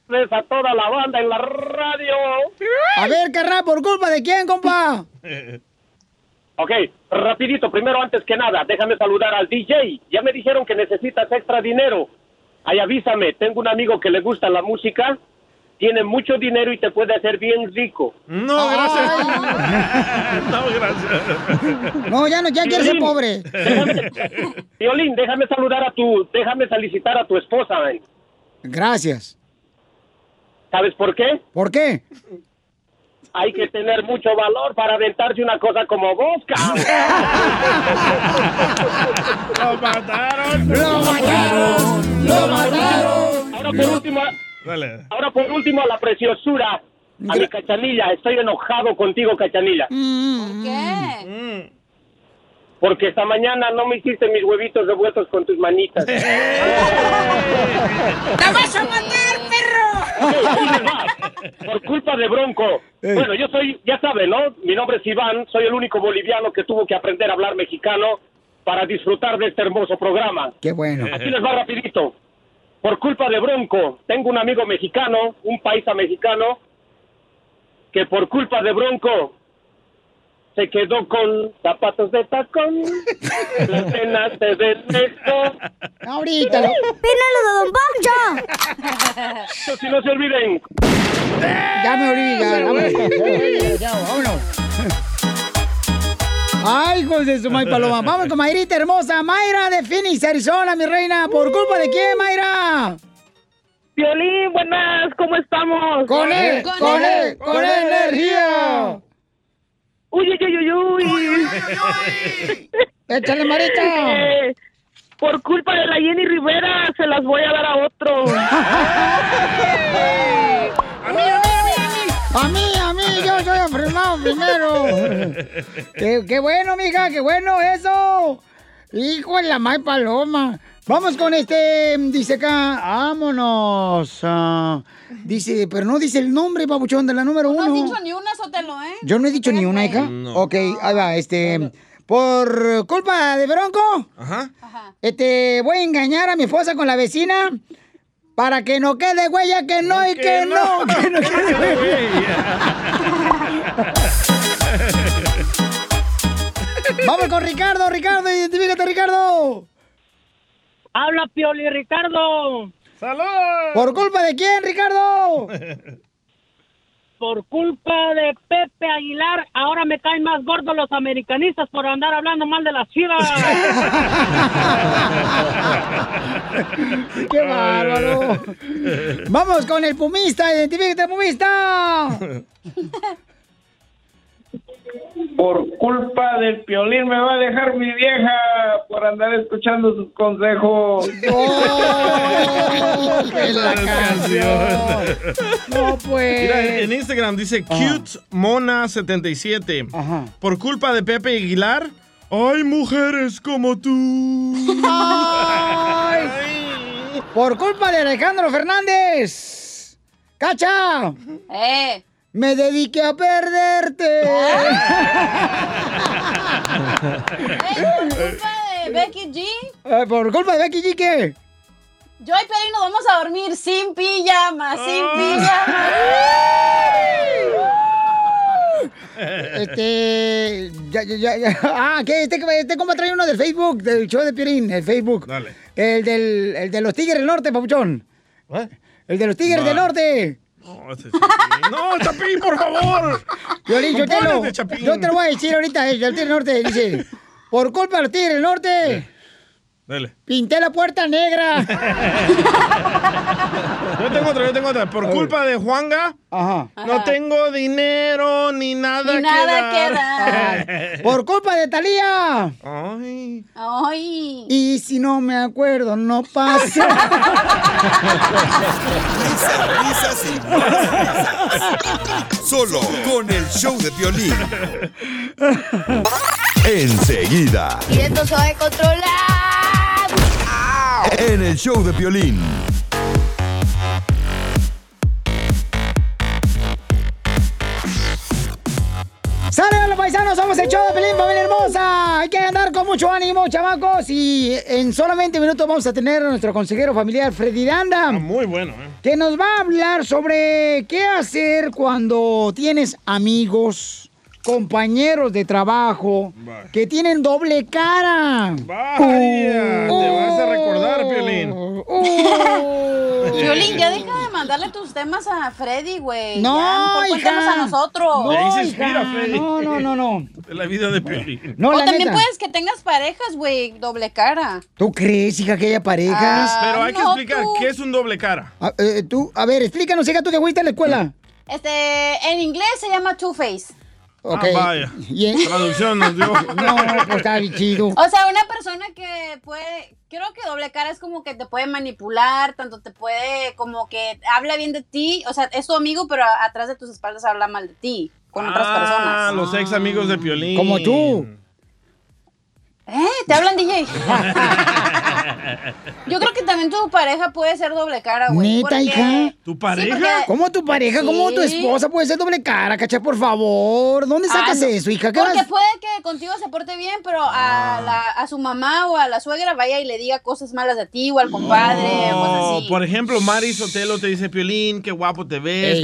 a toda la banda en la radio. A ver, carnal, ¿por culpa de quién, compa? Ok, rapidito, primero antes que nada, déjame saludar al DJ. Ya me dijeron que necesitas extra dinero. Ay, avísame, tengo un amigo que le gusta la música, tiene mucho dinero y te puede hacer bien rico. No, gracias. No, gracias. No, ya no, ya quiere ser Violín, pobre. Déjame, Violín, déjame saludar a tu, déjame felicitar a tu esposa. eh. Gracias. ¿Sabes por qué? ¿Por qué? Hay que tener mucho valor para aventarse una cosa como vos, cabrón. ¡Lo mataron! ¡Lo mataron! ¡Lo mataron! Ahora por último, Dale. ahora por último a la preciosura, a mi cachanilla. Estoy enojado contigo, cachanilla. ¿Por qué? Mm. Porque esta mañana no me hiciste mis huevitos revueltos con tus manitas. ¡La vas a matar, Por culpa de Bronco. Bueno, yo soy, ya saben, ¿no? Mi nombre es Iván, soy el único boliviano que tuvo que aprender a hablar mexicano para disfrutar de este hermoso programa. Qué bueno. Aquí les va rapidito. Por culpa de Bronco, tengo un amigo mexicano, un paisa mexicano, que por culpa de Bronco se quedó con zapatos de tacón, las venas se ven lejos. Ahorita. lo- ¡Pínalo de Don Poncho! Eso sí, no se olviden. Ya me olvidé. Vámonos. Ya, vámonos. Ay, hijos de su May Paloma. Vamos con Mayrita hermosa. Mayra de Phoenix, Arizona, mi reina. ¿Por culpa de quién, Mayra? Violín, buenas, ¿cómo estamos? Con él, con él, con energía. Uy, uy, uy, uy, uy. Échale, Marita. Eh, por culpa de la Jenny Rivera se las voy a dar a otro. ¡A mí, a mí, a mí, a mí! ¡A mí, a mí! ¡Yo soy enfrenado primero! ¡Qué, qué bueno, mija! ¡Qué bueno eso! ¡Hijo de la May Paloma! Vamos con este, dice acá, vámonos. Ah, dice, pero no dice el nombre, papuchón, de la número No has uno. dicho ni una, Sotelo, ¿eh? Yo no he dicho ni una, hija. No. Ok, ahí va, este. Por culpa de Bronco, Ajá. este, voy a engañar a mi esposa con la vecina para que no quede huella que no y que no, que no quede huella. Vamos con Ricardo, Ricardo, identifícate, Ricardo. Habla Pioli Ricardo. ¡Salud! ¿Por culpa de quién, Ricardo? Por culpa de Pepe Aguilar, ahora me caen más gordos los americanistas por andar hablando mal de las chivas. ¡Qué bárbaro! Vamos con el pumista, identifícate, pumista. Por culpa del piolín me va a dejar mi vieja por andar escuchando sus consejos. la canción! No, pues. Mira, en Instagram dice cute mona77. Por culpa de Pepe Aguilar, hay mujeres como tú. Ay. Por culpa de Alejandro Fernández. ¡Cacha! ¡Eh! Me dediqué a perderte. por culpa de Becky G. Eh, ¿Por culpa de Becky G qué? Yo y Peri nos vamos a dormir sin pijama, sin pijama. Este. Ya, ya, ya. Ah, ¿qué? Este, este compa trae uno del Facebook, del show de Pirín, el Facebook. Dale. El, del, el de los Tigres del Norte, papuchón. El de los Tigres del Norte. No, ese Chapín. No, Chapín, por favor. Violín, yo te, lo, yo te lo voy a decir ahorita, el del Tigre Norte. Dice: Por culpa del Norte, Dale. pinté la puerta negra. Yo tengo otra, yo tengo otra. Por culpa de Juanga, no Ajá. tengo dinero ni nada, Ni nada que que dar. Por culpa de Talía. Ay. Ay. Y si no me acuerdo, no pasa. Risas, risas y más risas. Solo con el show de violín. Enseguida, Y esto se va a controlar. En el show de violín. ¡Sale, los paisanos! Somos el show de Pelín, familia hermosa. Hay que andar con mucho ánimo, chamacos. Y en solamente minutos vamos a tener a nuestro consejero familiar, Freddy Danda. Muy bueno, ¿eh? que nos va a hablar sobre qué hacer cuando tienes amigos, compañeros de trabajo que tienen doble cara. Vaya, te vas a recordar, Piolín. Violín, ya deja de mandarle tus temas a Freddy, güey. No, ya, mejor hija. cuéntanos a nosotros. Ahí se inspira, Freddy. no, no, no, no. De la vida de Piolín. No, o también neta. puedes que tengas parejas, güey, doble cara. ¿Tú crees, hija, que haya parejas? Pero hay que no, explicar tú. qué es un doble cara. A, eh, tú, a ver, explícanos, hija, tú que fuiste a la escuela. Este, en inglés se llama two-face. Ok. Ah, vaya. Y Traducción nos dio. No, pues está chido. O sea, una persona que puede, creo que doble cara es como que te puede manipular, tanto te puede, como que habla bien de ti, o sea, es tu amigo, pero atrás de tus espaldas habla mal de ti, con otras Ah, personas. los ex amigos de Piolín. Como tú. ¿Eh? ¿Te hablan, DJ? Yo creo que también tu pareja puede ser doble cara, güey. ¿Neta, porque- hija? ¿Tu pareja? ¿Cómo tu pareja? ¿Cómo tu esposa puede ser doble cara, cacha, por favor? ¿Dónde sacas Ah, no. eso, hija? ¿Qué Porque vas- puede que contigo se porte bien, pero a, la- a su mamá o a la suegra vaya y le diga cosas malas de ti o al compadre o cosas Oh, así. por ejemplo, Mari Sotelo te dice, Piolín, qué guapo te ves,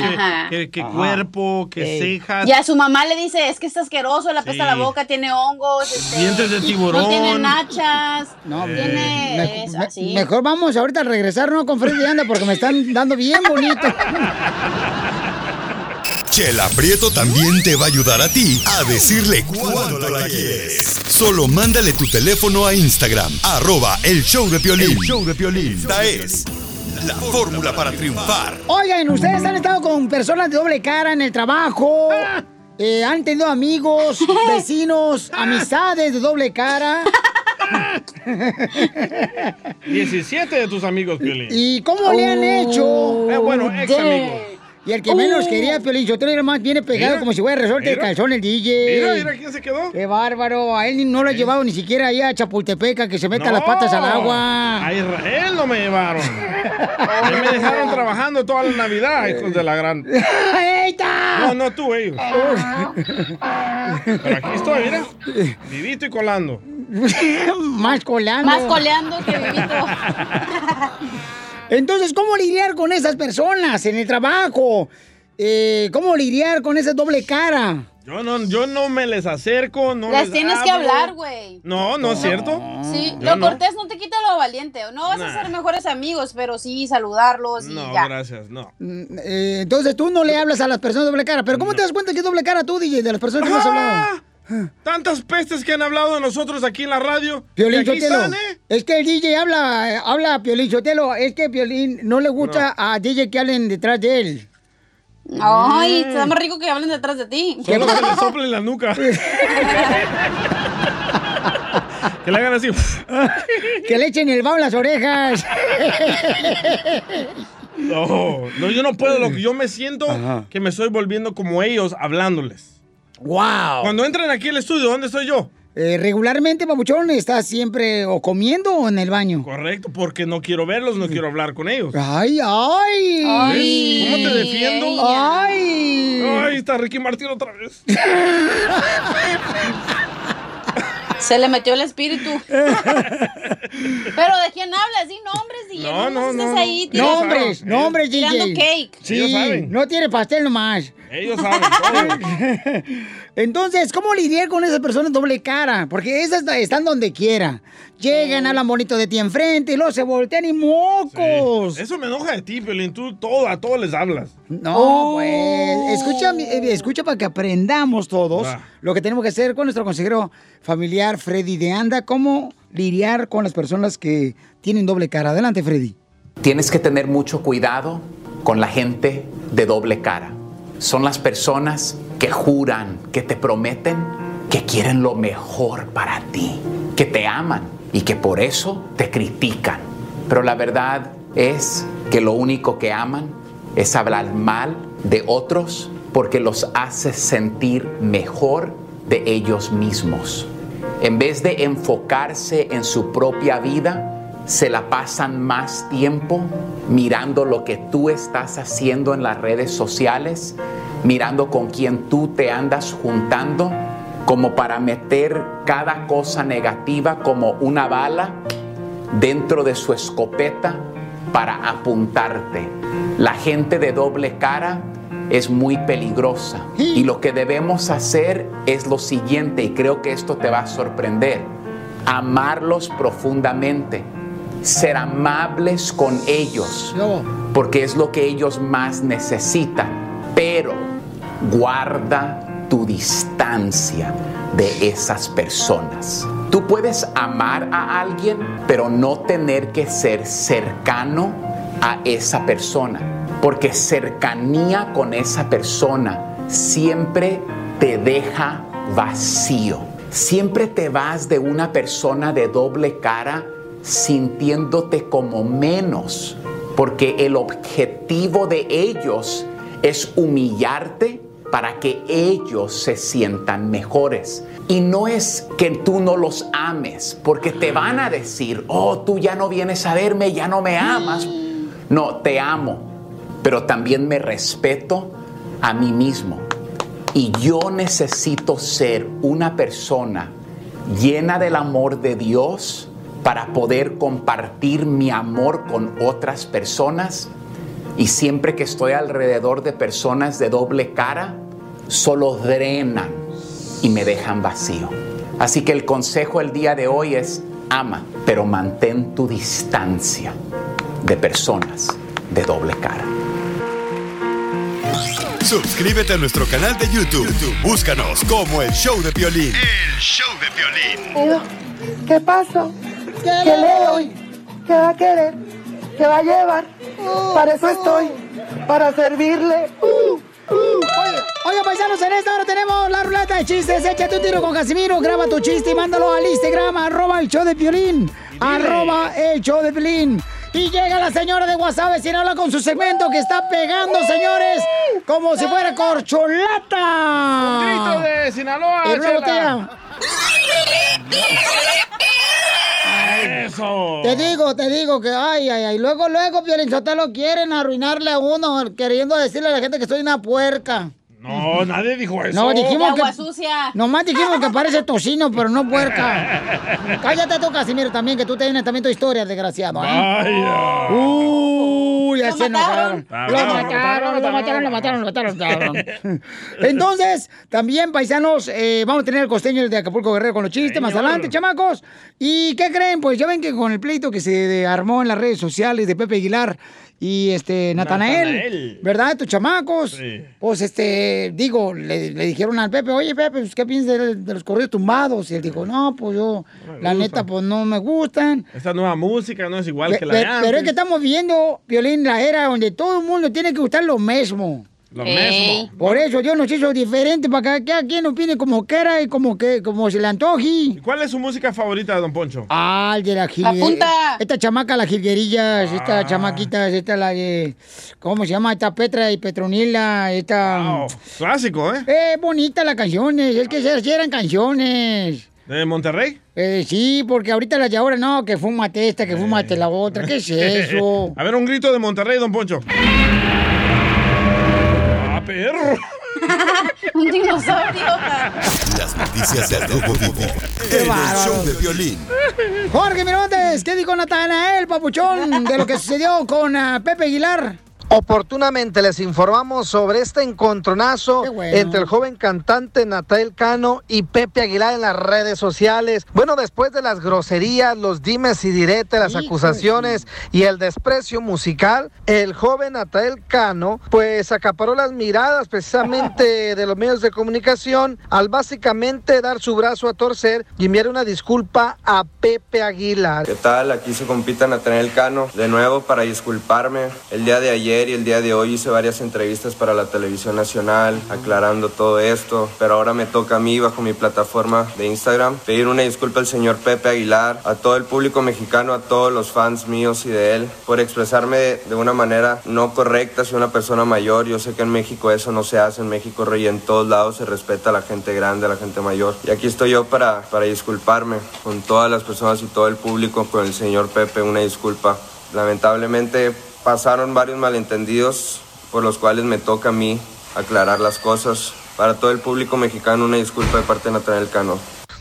Ey. qué, cuerpo, qué cejas. Y a su mamá le dice, es que está asqueroso, le apesta Sí. la boca, tiene hongos, este, Dientes de tiburón. No tiene nachas, No, tiene me- me- así. mejor vamos ahorita a regresar, ¿no? Con Freddy Anda, porque me están dando bien bonito. Chela Prieto también te va a ayudar a ti a decirle cuánto la quieres. Solo mándale tu teléfono a Instagram, arroba el show de Piolín. El show de Piolín. Esta es la fórmula para triunfar. Oigan, ¿ustedes han estado con personas de doble cara en el trabajo? Eh, ¿Han tenido amigos, vecinos, amistades de doble cara? 17 de tus amigos, Piolín. ¿Y cómo le han hecho? Eh, bueno, ex amigos. Y el que menos quería, Piolín Sotelo, era más viene pegado Mira, como si fuera resorte de calzón el DJ. Mira, mira quién se quedó. Qué bárbaro. A él ni- no lo ha llevado ni siquiera ahí a Chapultepec a que se meta las patas al agua. A Israel no me llevaron. A mí me dejaron trabajando toda la Navidad, hijos de la gran. ¡Eita! No, no tú, ellos. Pero aquí estoy, mira. Vivito y colando. Más coleando. Más coleando que vivito. Entonces, ¿cómo lidiar con esas personas en el trabajo? Eh, ¿Cómo lidiar con esa doble cara? Yo no, yo no me les acerco, no Las les tienes que hablar, güey. No, no es cierto. Sí, Yo lo no. cortés no te quita lo valiente. No vas Nah. a ser mejores amigos, pero sí saludarlos y No, ya. gracias, no. Eh, entonces tú no le hablas a las personas doble cara. ¿Pero cómo te das cuenta que es doble cara tú, DJ, de las personas que hemos hablado? Tantas pestes que han hablado de nosotros aquí en la radio. Piolín aquí están, ¿eh? es que el DJ habla, habla a Piolín Sotelo, es que Piolín no le gusta a DJ que hablen detrás de él. Ay, está más rico que hablen detrás de ti. Solo que le soplen la nuca. que le hagan así. que le echen el vaho en las orejas. No, no, yo no puedo. Lo que yo me siento que me estoy volviendo como ellos hablándoles. ¡Wow! Cuando entren aquí al estudio, ¿dónde estoy yo? Eh, regularmente, Pabuchón, estás siempre o comiendo o en el baño. Correcto, porque no quiero verlos, no quiero hablar con ellos. ¡Ay, ay! ¿Ves? ¿Cómo te defiendo? ¡Ay! Ay, está Ricky Martín otra vez. Se le metió el espíritu. Pero ¿de quién hablas? Di nombres, DJ. No, no, estés no. ahí tirando- Nombres, nombres, DJ. Tirando cake. Sí, Ellos saben. no tiene pastel nomás. Ellos saben todo. Entonces, ¿cómo lidiar con esas personas doble cara? Porque esas están donde quiera. Llegan, hablan bonito de ti enfrente y luego se voltean y mocos. Eso me enoja de ti, Piolín. Tú todo, a todos les hablas. No, pues, escucha, eh, escucha para que aprendamos todos lo que tenemos que hacer con nuestro consejero familiar Freddy de Anda, cómo lidiar con las personas que tienen doble cara. Adelante, Freddy. Tienes que tener mucho cuidado con la gente de doble cara. Son las personas que juran, que te prometen, que quieren lo mejor para ti, que te aman y que por eso te critican. Pero la verdad es que lo único que aman es hablar mal de otros porque los hace sentir mejor de ellos mismos. En vez de enfocarse en su propia vida, se la pasan más tiempo mirando lo que tú estás haciendo en las redes sociales, mirando con quién tú te andas juntando, como para meter cada cosa negativa como una bala dentro de su escopeta para apuntarte. La gente de doble cara es muy peligrosa y lo que debemos hacer es lo siguiente y creo que esto te va a sorprender. Amarlos profundamente, ser amables con ellos, porque es lo que ellos más necesitan, pero guarda tu distancia de esas personas. Tú puedes amar a alguien, pero no tener que ser cercano a esa persona, porque cercanía con esa persona siempre te deja vacío. Siempre te vas de una persona de doble cara sintiéndote como menos, porque el objetivo de ellos es humillarte para que ellos se sientan mejores. Y no es que tú no los ames, porque te van a decir, oh, tú ya no vienes a verme, ya no me amas. No, te amo, pero también me respeto a mí mismo. Y yo necesito ser una persona llena del amor de Dios para poder compartir mi amor con otras personas. Y siempre que estoy alrededor de personas de doble cara, solo drenan y me dejan vacío. Así que el consejo el día de hoy es ama, pero mantén tu distancia de personas de doble cara. Suscríbete a nuestro canal de YouTube. YouTube, Búscanos como el show de violín. El show de violín. ¿Qué pasa? ¿Qué le doy? ¿Qué va a querer? ¿Qué va a llevar? Para eso estoy, para servirle. Oiga, paisanos, en esta hora tenemos la ruleta de chistes. Échate un tiro con Casimiro. Graba tu chiste y mándalo al Instagram, arroba el show de violín. Arroba el show de violín. Y llega la señora de WhatsApp sin habla con su segmento que está pegando, señores, como si fuera corcholata. Grito de Sinaloa, En una Chela. botella. Eso. Te digo, te digo que, ay, ay, ay. Luego, luego, lo quieren arruinarle a uno, queriendo decirle a la gente que soy una puerca. No, nadie dijo eso. No, dijimos que. sucia. Nomás dijimos que parece tocino, pero no puerca. Cállate tú, Casimiro, también, que tú tienes también tu historia, desgraciado. ¿eh? Vaya. Uy, ya ¿Lo se enojaron. mataron? Lo mataron, lo mataron, lo mataron, lo mataron, cabrón. Entonces, también, paisanos, eh, vamos a tener el costeño de Acapulco Guerrero con los chistes más adelante, chamacos. ¿Y qué creen? Pues ya ven que con el pleito que se armó en las redes sociales de Pepe Aguilar y este Natanael, Natanael. ¿verdad? Tus chamacos. Pues este, digo, le, le dijeron al Pepe, oye Pepe, pues, ¿qué piensas de, de los corridos tumbados? Y él dijo, no, pues yo, la neta, pues no me gustan. Esta nueva música no es igual Pe- que la de pero, es que estamos viendo, Violín, la era donde todo el mundo tiene que gustar lo mismo. Lo mismo. Por eso Dios nos hizo diferente para que cada quien opine como quiera y como que como se le antoje. ¿Cuál es su música favorita, don Poncho? Ah, el de la jilguerilla. Apunta. Esta chamaca, las jilguerillas, Ah. esta chamaquita, esta la de. ¿Cómo se llama? Esta Petra y Petronila, esta. Clásico, ¿eh? Eh, bonita las canciones, es que se eran canciones. ¿De Monterrey? Eh, sí, porque ahorita las de ahora no, que fúmate esta, que fúmate la otra. ¿Qué es eso? A ver, un grito de Monterrey, don Poncho. ¡Ah, perro! Un dinosaurio. Las noticias del Rojo Vivo en el show de violín. Jorge Miramontes, ¿qué dijo Natanael, papuchón, de lo que sucedió con ah, Pepe Aguilar? Oportunamente les informamos sobre este encontronazo bueno. entre el joven cantante Natael Cano y Pepe Aguilar en las redes sociales. Bueno, después de las groserías, los dimes y diretes, las acusaciones y el desprecio musical, el joven Natael Cano pues acaparó las miradas precisamente de los medios de comunicación al básicamente dar su brazo a torcer y enviar una disculpa a Pepe Aguilar. ¿Qué tal? Aquí se compita Natanael Cano. De nuevo para disculparme. El día de ayer y el día de hoy hice varias entrevistas para la televisión nacional aclarando todo esto. Pero ahora me toca a mí bajo mi plataforma de Instagram pedir una disculpa al señor Pepe Aguilar, a todo el público mexicano, a todos los fans míos y de él por expresarme de una manera no correcta hacia una persona mayor. Yo sé que en México eso no se hace. En México, rey, en todos lados se respeta a la gente grande, a la gente mayor. Y aquí estoy yo para, para disculparme con todas las personas y todo el público, con el señor Pepe, una disculpa. Lamentablemente pasaron varios malentendidos por los cuales me toca a mí aclarar las cosas. Para todo el público mexicano, una disculpa de parte de Natanael Cano.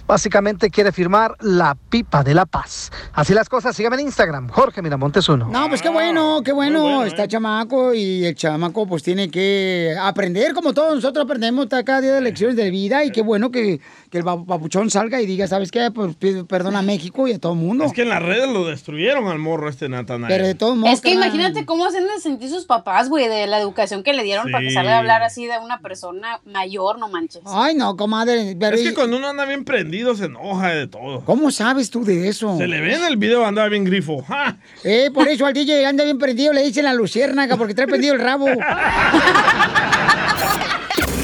Básicamente quiere firmar la pipa de la paz. Así las cosas, síganme en Instagram, Jorge Miramontes uno. No, pues qué bueno, qué bueno. Está chamaco y el chamaco pues tiene que aprender como todos nosotros aprendemos está cada día de lecciones de vida y qué bueno que, que el pa- papuchón salga y diga, ¿sabes qué? Pues pido perdón a México y a todo el mundo. Es que en las redes lo destruyeron al morro este Natanael. Pero de todos modos, Es que imagínate cómo hacen de sentir sus papás, güey, de la educación que le dieron para que salga a hablar así de una persona mayor, no manches. Ay, no, comadre. pero Es y- que cuando uno anda bien prendido se enoja de todo. ¿Cómo sabes tú de eso? Se le ve en el video andaba bien grifo. ¡Ja! Eh, por eso al DJ anda bien prendido, le dicen la luciérnaga porque trae prendido el rabo.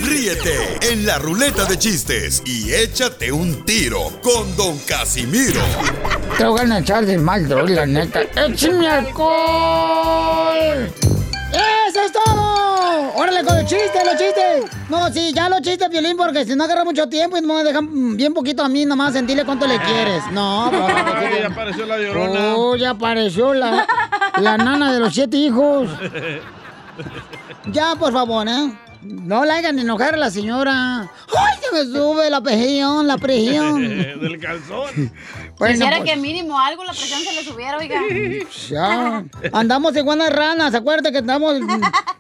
Ríete en la ruleta de chistes y échate un tiro con Don Casimiro. Te voy a echar de mal, droga, la neta. ¡Échame alcohol! ¡Eso es todo! ¡Órale con los chistes, los chistes! No, sí, ya los chistes, Violín, porque si no agarra mucho tiempo y me dejan bien poquito a mí nomás sentirle cuánto le quieres. No, Ay, ya apareció la llorona. Oh, ya apareció la, la nana de los siete hijos. Ya, por favor, ¿eh? No la hagan enojar a la señora. ¡Ay, se me sube la presión, la presión! Del calzón. Bueno, Quisiera pues- que mínimo algo la presión se le subiera, oiga. Ya. Andamos igual las ranas, acuérdate que estamos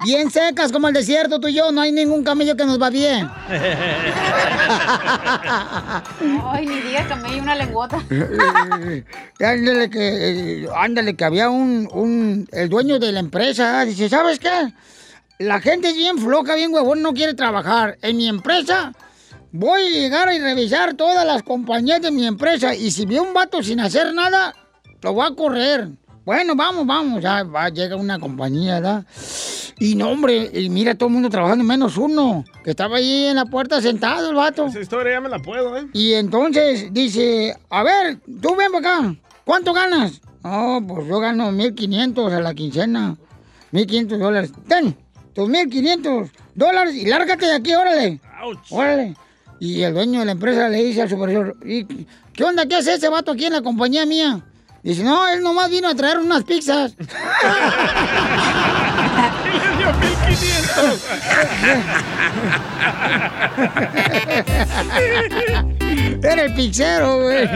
bien secas como el desierto, tú y yo. No hay ningún camello que nos va bien. Ay, ni diga que me hay una lengüota. Eh, ándale que, eh, ándale que había un, un, el dueño de la empresa, dice, ¿sabes qué? La gente es bien floja, bien huevón, no quiere trabajar. En mi empresa voy a llegar y revisar todas las compañías de mi empresa y si veo un vato sin hacer nada, lo voy a correr. Bueno, vamos, vamos, ya va, llega una compañía, ¿verdad? Y no, hombre, y mira todo el mundo trabajando menos uno, que estaba ahí en la puerta sentado el vato. Esa historia ya me la puedo, ¿eh? Y entonces dice, a ver, tú ven para acá, ¿cuánto ganas? Oh, pues yo gano 1.500 a la quincena, 1.500 dólares. Ten, tus 1.500 dólares y lárgate de aquí, órale. Órale. Y el dueño de la empresa le dice al supervisor, ¿y qué onda? ¿Qué hace ese vato aquí en la compañía mía? Dice, no, él nomás vino a traer unas pizzas. Le dio 1500. Era el pizzero, güey.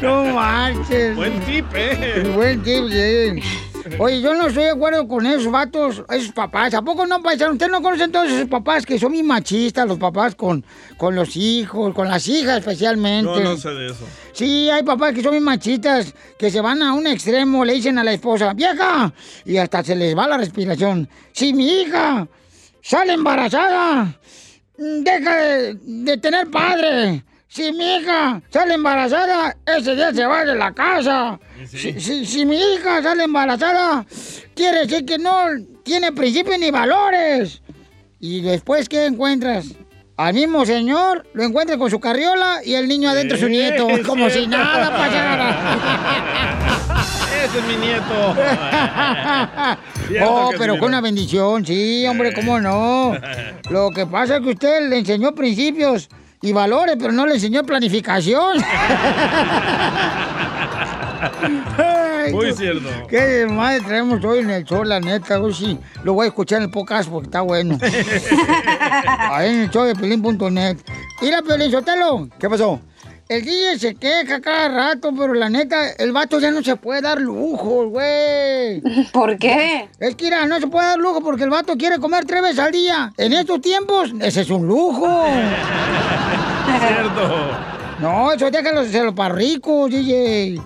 No marches. Buen tip, eh. Buen tip, sí. Oye, yo no estoy de acuerdo con esos vatos, esos papás. ¿A poco no, paisano? ¿Ustedes no conocen todos esos papás que son muy machistas, los papás con, con los hijos, con las hijas especialmente? No, no sé de eso. Sí, hay papás que son muy machistas, que se van a un extremo, le dicen a la esposa, vieja, y hasta se les va la respiración. Si mi hija sale embarazada, deja de, de tener padre. Si mi hija sale embarazada, ese día se va de la casa. Si, si- si mi hija sale embarazada, quiere decir que no tiene principios ni valores. Y después, ¿qué encuentras? Al mismo señor lo encuentras con su carriola y el niño adentro su nieto, como si nada pasara. Ese es mi nieto. Oh, pero con una bendición, sí, hombre, cómo no. Lo que pasa es que usted le enseñó principios y valores, pero no le enseñó planificación. Ay, Muy cierto. Qué madre traemos hoy en el show, la neta. Hoy sí lo voy a escuchar en el podcast porque está bueno. Ahí en el show de Pelín.net. Mira, Pelín Sotelo. ¿Qué pasó? El DJ se queja cada rato, pero la neta, el vato ya no se puede dar lujo, güey. ¿Por qué? Es que, mira, no se puede dar lujo porque el vato quiere comer tres veces al día. En estos tiempos, ese es un lujo. Cierto. No, eso déjalo hacerlo para ricos, DJ.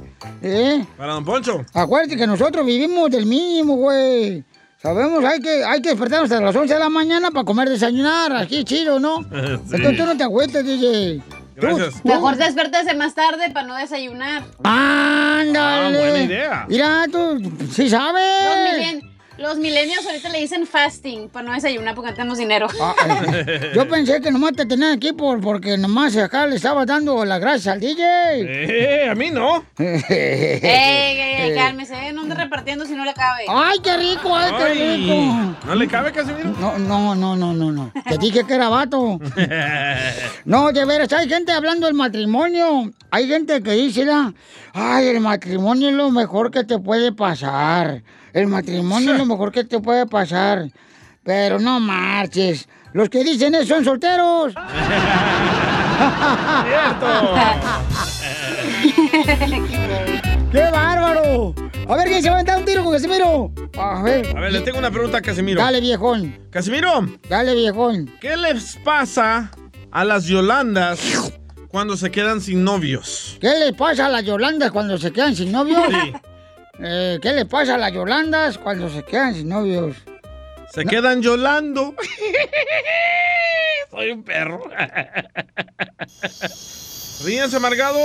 ¿Eh? Para Don Poncho. Acuérdate que nosotros vivimos del mínimo, güey. Sabemos, hay que, hay que despertarnos hasta las 11 de la mañana para comer, desayunar. Aquí chido, ¿no? Entonces tú no te agüites, DJ. Tú- Mejor despertarse más tarde para no desayunar. ¡Ándale! Ah, buena idea. Mira, tú sí sabes. Los, milen- los millennials ahorita le dicen fasting para no desayunar porque no tenemos dinero. Ah, Yo pensé que nomás te tenían aquí por, porque nomás acá le estaba dando las gracias al DJ. Eh, a mí no. ey, ey, ey, cálmese, no ande repartiendo si no le cabe. ¡Ay, qué rico, ay, qué Ay, rico! ¿No le cabe, Casimiro? No, no, no, no, no, no. Te dije que era vato. No, de veras, hay gente hablando del matrimonio. Hay gente que dice, "Ah, ay, el matrimonio es lo mejor que te puede pasar. El matrimonio es lo mejor que te puede pasar. Pero no marches. Los que dicen eso son solteros. ¡Qué bárbaro! A ver, ¿quién se va a aventar un tiro con Casimiro? A ver. A ver, le tengo una pregunta a Casimiro. Dale, viejón. Casimiro. Dale, viejón. ¿Qué les pasa a las Yolandas cuando se quedan sin novios? ¿Qué le pasa a las Yolandas cuando se quedan sin novios? Sí. Eh, ¿Qué le pasa a las Yolandas cuando se quedan sin novios? Se quedan yolando. Soy un perro. Ríense, amargado.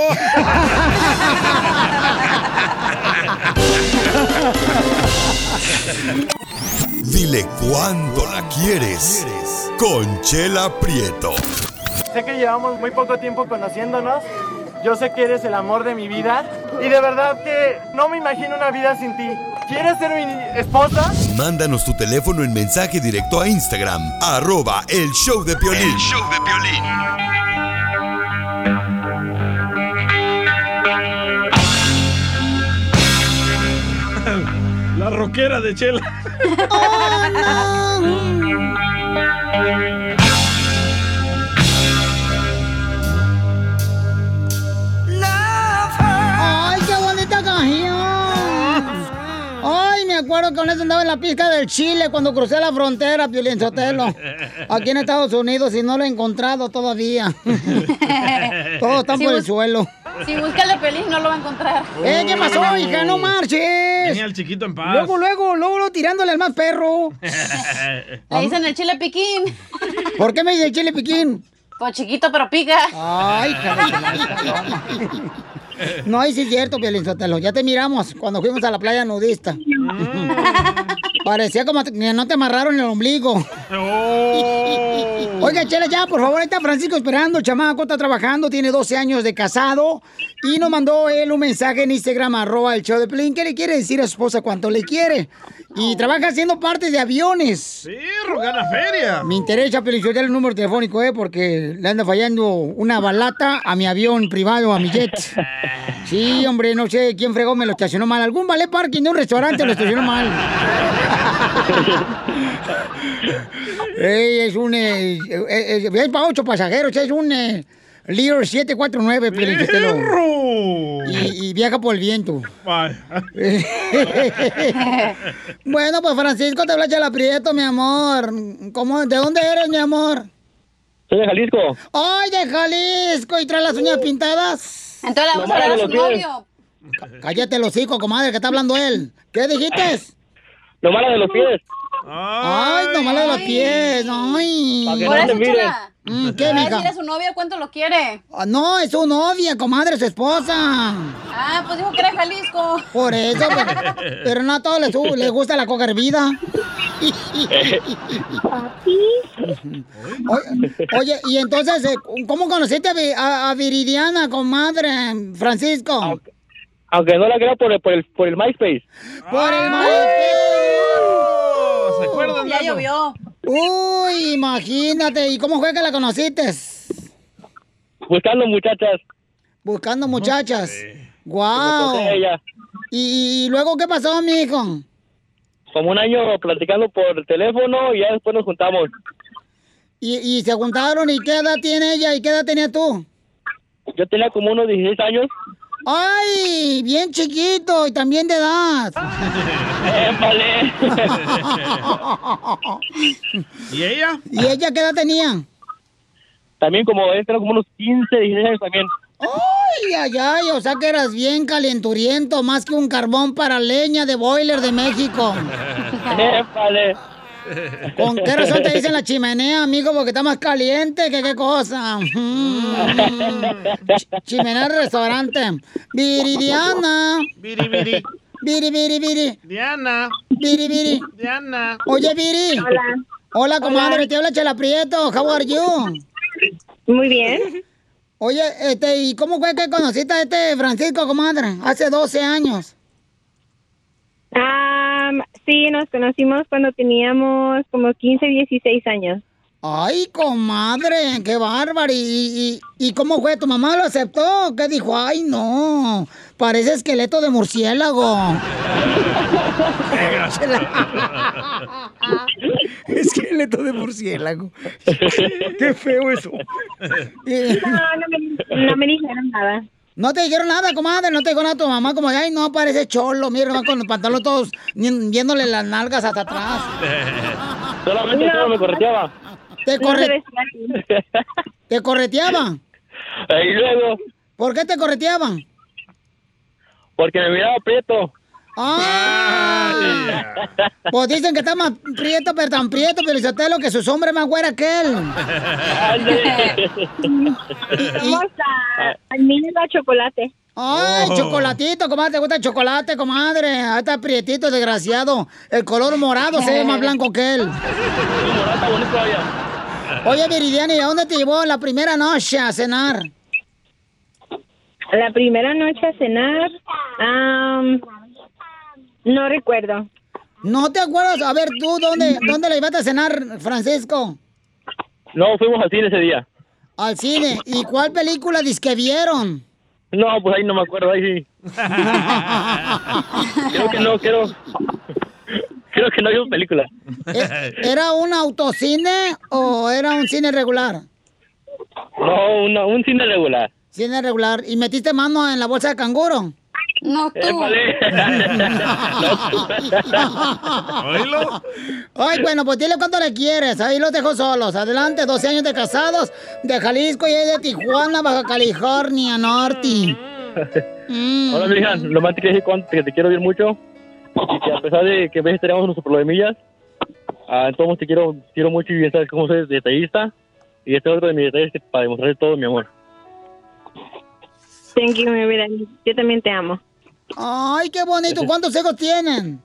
Dile cuándo la quieres. Conchela Prieto. Sé que llevamos muy poco tiempo conociéndonos. Yo sé que eres el amor de mi vida. Y de verdad que no me imagino una vida sin ti. ¿Quieres ser mi esposa? Mándanos tu teléfono en mensaje directo a Instagram, arroba el show de Piolín. El show de Piolín. La roquera de Chela. ¡Ay, me acuerdo que con eso andaba en la pizca del Chile cuando crucé la frontera, Piolín Sotelo. Aquí en Estados Unidos y no lo he encontrado todavía. Todos están Si por el suelo. Si busca el de Pelín no lo va a encontrar. ¡Eh, qué pasó, hija! ¡No marches! Tenía al chiquito en paz. Luego, luego, luego, luego tirándole al más perro. Le dicen el chile piquín. ¿Por qué me dice el chile piquín? Pues chiquito pero pica. Ay, caramba. No, ahí sí es cierto, Piolín Sotelo. Ya te miramos cuando fuimos a la playa nudista. Parecía como que no te amarraron el ombligo. Oiga, Chela, ya, por favor, ahí está Francisco esperando. El chamaco está trabajando, tiene 12 años de casado. Y nos mandó él un mensaje en Instagram, arroba el show de Pelín, que le quiere decir a su esposa cuánto le quiere. Y trabaja haciendo partes de aviones. Sí, gana feria. Me interesa, Pelín, yo el número telefónico, ¿eh? Porque le anda fallando una balata a mi avión privado, a mi jet. Sí, hombre, no sé quién fregó, me lo estacionó mal. Algún ballet parking de un restaurante lo estacionó mal. Ey, es un... Eh, eh, eh, es para ocho pasajeros, es un... Eh, Lear 749, Piolín. Y, y viaja por el viento. bueno, pues Francisco te habla Chela Prieto, mi amor. ¿Cómo, ¿De dónde eres, mi amor? Soy de Jalisco. ¡Ay, de Jalisco! ¿Y trae las uñas pintadas? Entonces le vamos a hablar a su novio. Cállate los hijos, comadre, que está hablando él. ¿Qué dijiste? Lo malo de los pies. Ay, no malo de los pies. Ay. Pa' que Por no eso, te miren. Chela. Mm, ¿Qué, Le va a mija? su novio cuánto lo quiere. Ah, No, es su novia, comadre, su esposa. Ah, pues dijo que era Jalisco. Por eso, pero, pero no a todos les, gu- les gusta la coca hervida. Oye, oye, y entonces, eh, ¿cómo conociste a, a- a Viridiana, comadre, Francisco? Aunque no la creo por el, por el, por el MySpace. Por el ¿Se acuerdan? Ya llovió. Uy, imagínate. ¿Y cómo fue que la conociste? Buscando muchachas. Buscando muchachas. Me Wow. tocó ella. ¿Y, luego qué pasó, mijo? Como un año platicando por teléfono y ya después nos juntamos. Y, y se juntaron, ¿y qué edad tiene ella y qué edad tenía tú? Yo tenía como unos 16 años. ¡Ay! Bien chiquito y también de edad. ¡Épale! ¿Y ella? ¿Y ella qué edad tenía? También como él tenía como unos 15, 16 años también. ¡Ay, ay, ay! O sea que eras bien calenturiento, más que un carbón para leña de boiler de México. ¡Épale! ¿Con qué razón te dicen la chimenea, amigo? Porque está más caliente que qué cosa. Mm. Ch- Chimenea del restaurante. Viridiana. Viri, viri. Viri, viri, viri. Diana. Viri, viri. Diana. Oye, Viri. Hola. Hola, comadre. Te habla Chela Prieto. How are you? Muy bien. Oye, este, ¿y cómo fue que conociste a este Francisco, comadre? Hace 12 años. Am, sí, nos conocimos cuando teníamos como 15, 16 años. Ay, comadre, qué bárbaro. ¿Y, y, y cómo fue? ¿Tu mamá lo aceptó? ¿Qué dijo? Ay, no, parece esqueleto de murciélago. esqueleto de murciélago. qué feo eso. No, no me, no me dijeron nada. No te dijeron nada, comadre, no te dijo nada tu mamá, como, ay, no, parece cholo, mira, va con los pantalones todos viéndole las nalgas hasta atrás. Solamente solo me correteaba. Te, corre... ¿Te correteaba? Y luego, ¿Por qué te correteaban? porque me miraba prieto. ¡Ah! Pues dicen que está más prieto, pero tan prieto, pero lo que su sombra es más güera que él. Vamos a, al mini la chocolate. ¡Ay, chocolatito, comadre! ¿Te gusta el chocolate, comadre? Ahí está prietito, desgraciado. El color morado se ve más blanco que él. Oye, Viridiana, ¿y a dónde te llevó la primera noche a cenar? La primera noche a cenar, am, no recuerdo. ¿No te acuerdas? A ver, tú, ¿dónde, dónde la ibas a cenar, Francisco? No, fuimos al cine ese día. Al cine. ¿Y cuál película disque vieron? No, pues ahí no me acuerdo, ahí sí. creo que no, creo. Creo que no vimos película. ¿E- ¿Era un autocine o era un cine regular? No, una- un cine regular. Cine regular. ¿Y metiste mano en la bolsa de canguro? No, tú. Ay, bueno, pues dile cuánto le quieres. Ahí los dejo solos. Adelante, 12 años de casados de Jalisco y de Tijuana, Baja California, Norte. Hola, Virgen, lo más que te quiero decir que te quiero ver mucho. Y que a pesar de que a veces tenemos nuestros problemillas, ah, todos te quiero, quiero mucho y bien sabes cómo soy detallista. Y este es otro de mis detalles que- para demostrar todo mi amor. Thank you, mi vida. Yo también te amo. Ay, qué bonito. ¿Cuántos hijos tienen?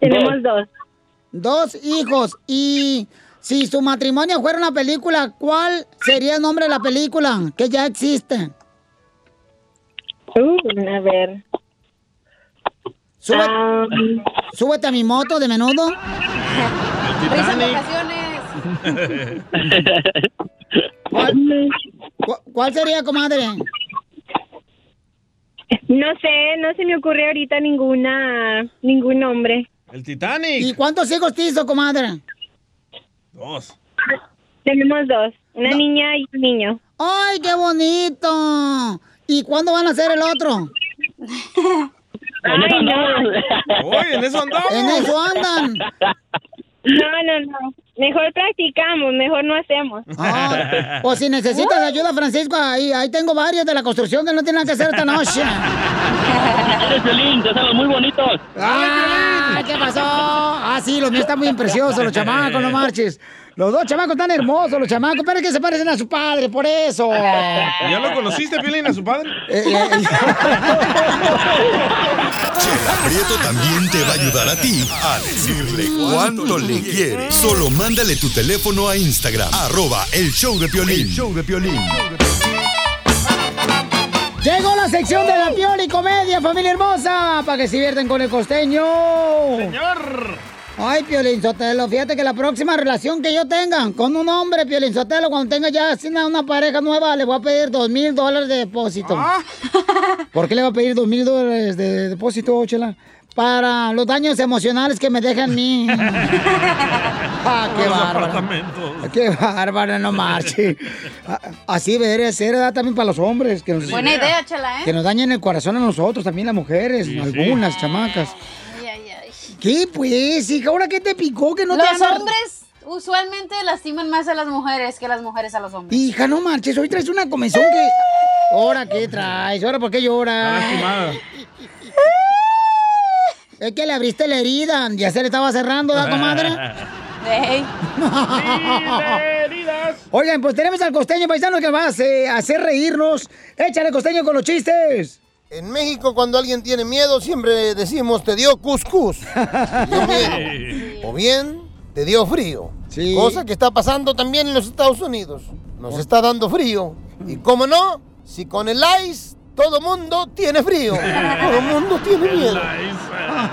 Tenemos dos. Dos hijos. Y si su matrimonio fuera una película, ¿cuál sería el nombre de la película que ya existe? Uh, a ver. Sube- Ah, Súbete a mi moto de menudo. ¿Cuál, cu- cuál sería, comadre? No sé, no se me ocurre ahorita ninguna, ningún nombre. El Titanic. ¿Y cuántos hijos te hizo, comadre? Dos. Tenemos dos, una niña y un niño. ¡Ay, qué bonito! ¿Y cuándo van a hacer el otro? Ay, no. Oye, en eso andamos. En eso andan. No, no, no. Mejor practicamos, mejor no hacemos. Ah, o si necesitas ayuda, Francisco, ahí, ahí tengo varios de la construcción que no tienen nada que hacer esta noche. Eres salen muy bonitos. ¡Ah! ¿Qué pasó? Ah, sí, los míos están bien preciosos, los chamacos, no marches. Los dos chamacos están hermosos, los chamacos, pero es que se parecen a su padre, por eso. ¿Ya lo conociste, Piolín, a su padre? Eh, eh, Chela Prieto también te va a ayudar a ti a decirle cuánto le quiere. Solo mándale tu teléfono a Instagram, arroba el show de Piolín. El show de Piolín. Llegó la sección de la piola y comedia, familia hermosa, para que se divierten con el costeño. Señor. Ay, Piolín Sotelo, fíjate que la próxima relación que yo tenga con un hombre, Piolín Sotelo, cuando tenga ya una, pareja nueva, le voy a pedir dos mil dólares de depósito. ¿Por qué le voy a pedir dos mil dólares de depósito, Chela? Para los daños emocionales que me dejan a mí. ah, qué Los bárbaro. Qué bárbaro, no marche. Así debería ser, ¿verdad? También para los hombres. Que nos, Buena idea, chela, ¿eh? que nos dañen el corazón a nosotros, también las mujeres, algunas chamacas. Ay, ay, ay. ¿Qué pues, hija? ¿Ahora qué te picó? Que no te Los hombres usualmente lastiman más a las mujeres que las mujeres a los hombres. Hija, no marches, hoy traes una comezón que... ¿Ahora qué traes? ¿Ahora por qué lloras? Es que le abriste la herida, ya se le estaba cerrando, ¿da, comadre? Ey. Oigan, pues tenemos al costeño paisano que va a hacer, hacer reírnos. Échale costeño con los chistes. En México, cuando alguien tiene miedo, siempre decimos, te dio cuscús. Te dio miedo. O bien, te dio frío. Cosa que está pasando también en los Estados Unidos. Nos está dando frío. Y cómo no, si con el ice todo mundo tiene frío. Todo mundo tiene miedo.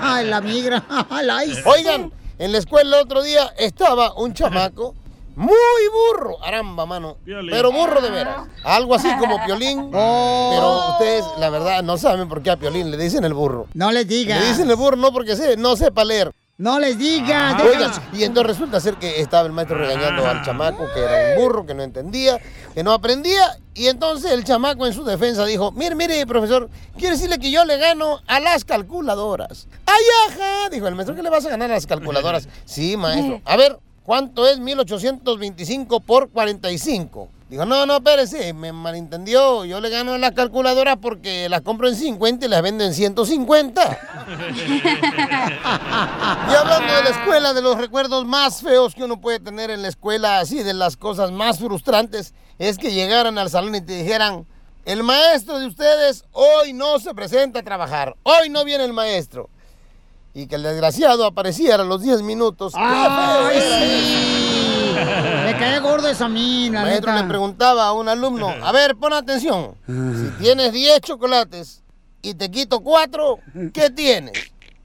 Ay, la migra, la ice. Oigan, en la escuela el otro día estaba un chamaco muy burro, aramba, mano. Pero burro de veras. Algo así como Piolín. Pero ustedes, la verdad, no saben por qué a Piolín le dicen el burro. No les digas. Le dicen el burro no porque se, no sepa leer. No les digas. Oigan, y entonces resulta ser que estaba el maestro regañando al chamaco que era un burro, que no entendía, que no aprendía. Y entonces el chamaco en su defensa dijo, mire, mire, profesor, quiere decirle que yo le gano a las calculadoras. ¡Ay, ajá! Dijo el maestro, ¿qué le vas a ganar a las calculadoras? Sí, maestro. A ver, ¿cuánto es 1825 por 45? Dijo, no, no, espérese, me malentendió. Yo le gano a las calculadoras porque las compro en 50 y las vendo en 150. Y hablando de la escuela, de los recuerdos más feos que uno puede tener en la escuela, así de las cosas más frustrantes, es que llegaran al salón y te dijeran, el maestro de ustedes hoy no se presenta a trabajar, hoy no viene el maestro. Y que el desgraciado apareciera a los 10 minutos. ¡Qué feo ¡Ay, era sí! Me cae gordo eso a mí, el maestro neta. le preguntaba a un alumno, a ver, pon atención, si tienes 10 chocolates y te quito 4, ¿qué tienes?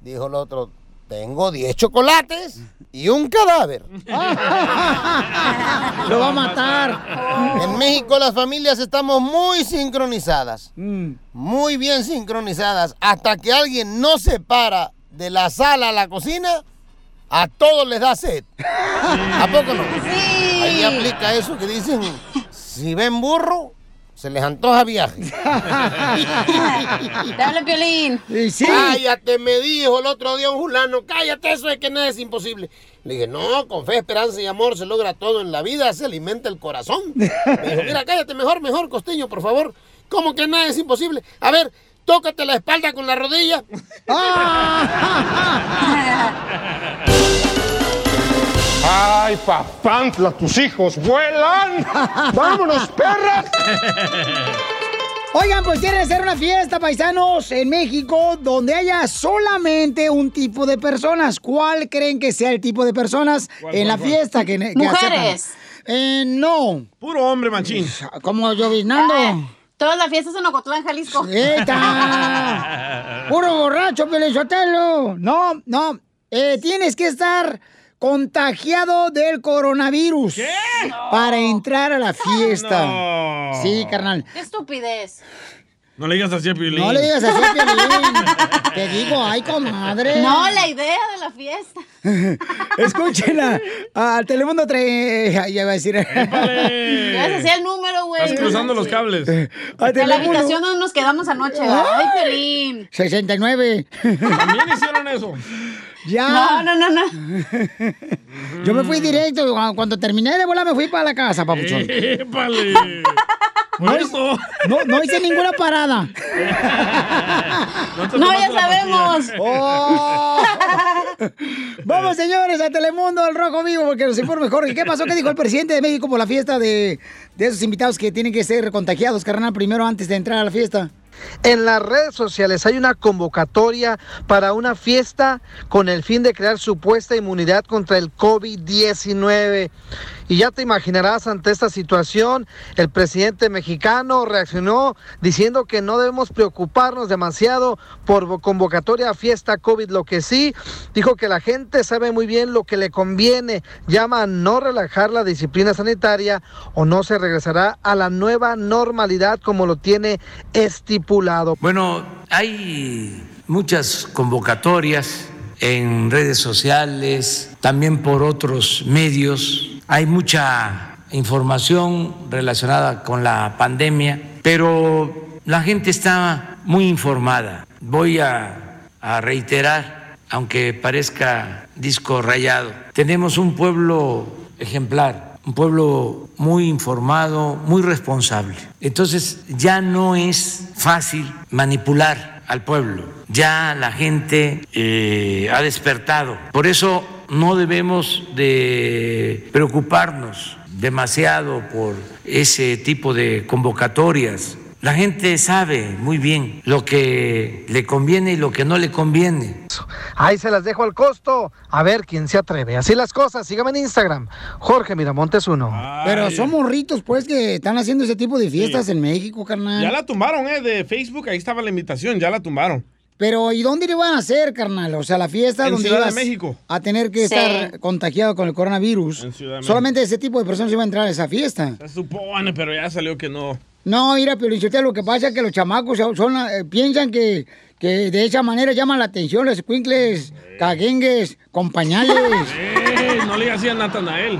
Dijo el otro, tengo 10 chocolates y un cadáver. Lo va a matar. En México las familias estamos muy sincronizadas, muy bien sincronizadas, hasta que alguien no se para de la sala a la cocina, a todos les da sed. ¿A poco no? Ahí aplica eso que dicen, si ven burro, se les antoja viaje. Habla Piolín. Cállate, me dijo el otro día un fulano, cállate, eso es que nada es imposible. Le dije, no, con fe, esperanza y amor se logra todo en la vida, se alimenta el corazón. Me dijo, mira, cállate, mejor, mejor, costeño, por favor. ¿Cómo que nada es imposible? A ver, tócate la espalda con la rodilla. ¡Ay, papantla, tus hijos vuelan! ¡Vámonos, perras! Oigan, pues quieren hacer una fiesta, paisanos, en México, donde haya solamente un tipo de personas. ¿Cuál creen que sea el tipo de personas ¿Cuál, en la cuál, fiesta que, que Mujeres. Eh, no. Puro hombre, machín. Como lloviznando. Ah, Todas las fiestas en Ocotlán, Jalisco. ¡Eta! Puro borracho, Pelizotelo. No, no. Eh, tienes que estar contagiado del coronavirus. ¿Qué? Para entrar a la fiesta. No. Sí, carnal. Qué estupidez. No le digas así a Piolín. No le digas así a Piolín. Te digo, ay, comadre. No, la idea de la fiesta. Escúchenla. Al Telemundo 3. Ya iba a decir. Ya se hacía el número, güey. Estás cruzando los cables. En la habitación donde nos quedamos anoche. Ay, Pelín. 69. También hicieron eso. Ya. No, no, no, no. Yo me fui directo. Cuando terminé de volar, me fui para la casa, papuchón. ¡Épale! No, no hice ninguna parada. No, ya sabemos. Oh. Vamos, señores, a Telemundo, al Rojo Vivo, porque nos informe Jorge. ¿Qué pasó? ¿Qué dijo el presidente de México por la fiesta de, de esos invitados que tienen que ser contagiados, carnal, primero antes de entrar a la fiesta? En las redes sociales hay una convocatoria para una fiesta con el fin de crear supuesta inmunidad contra el COVID-19. Y ya te imaginarás ante esta situación, el presidente mexicano reaccionó diciendo que no debemos preocuparnos demasiado por convocatoria a fiesta COVID. Lo que sí, dijo que la gente sabe muy bien lo que le conviene. Llama a no relajar la disciplina sanitaria o no se regresará a la nueva normalidad como lo tiene estipulado. Bueno, hay muchas convocatorias en redes sociales, también por otros medios. Hay mucha información relacionada con la pandemia, pero la gente está muy informada. Voy a, reiterar, aunque parezca disco rayado, tenemos un pueblo ejemplar, un pueblo muy informado, muy responsable. Entonces ya no es fácil manipular al pueblo, ya la gente eh, ha despertado. Por eso no debemos de preocuparnos demasiado por ese tipo de convocatorias. La gente sabe muy bien lo que le conviene y lo que no le conviene. Ahí se las dejo al costo. A ver quién se atreve. Así las cosas. Sígame en Instagram. Jorge Miramontes uno. Pero son morritos, pues, que están haciendo ese tipo de fiestas en México, carnal. Ya la tumbaron, ¿eh? De Facebook, ahí estaba la invitación, ya la tumbaron. Pero, ¿y dónde le van a hacer, carnal? O sea, la fiesta En donde Ciudad de ibas México. a tener que Sí. estar contagiado con el coronavirus. En Ciudad de México. Solamente ese tipo de personas iban a entrar a esa fiesta. Se supone, pero ya salió que no. No, mira, pero lo que pasa es que los chamacos son, eh, piensan que, que de esa manera llaman la atención los escuincles, caguengues, con pañales. ¡Eh! No le hacía a Natanael.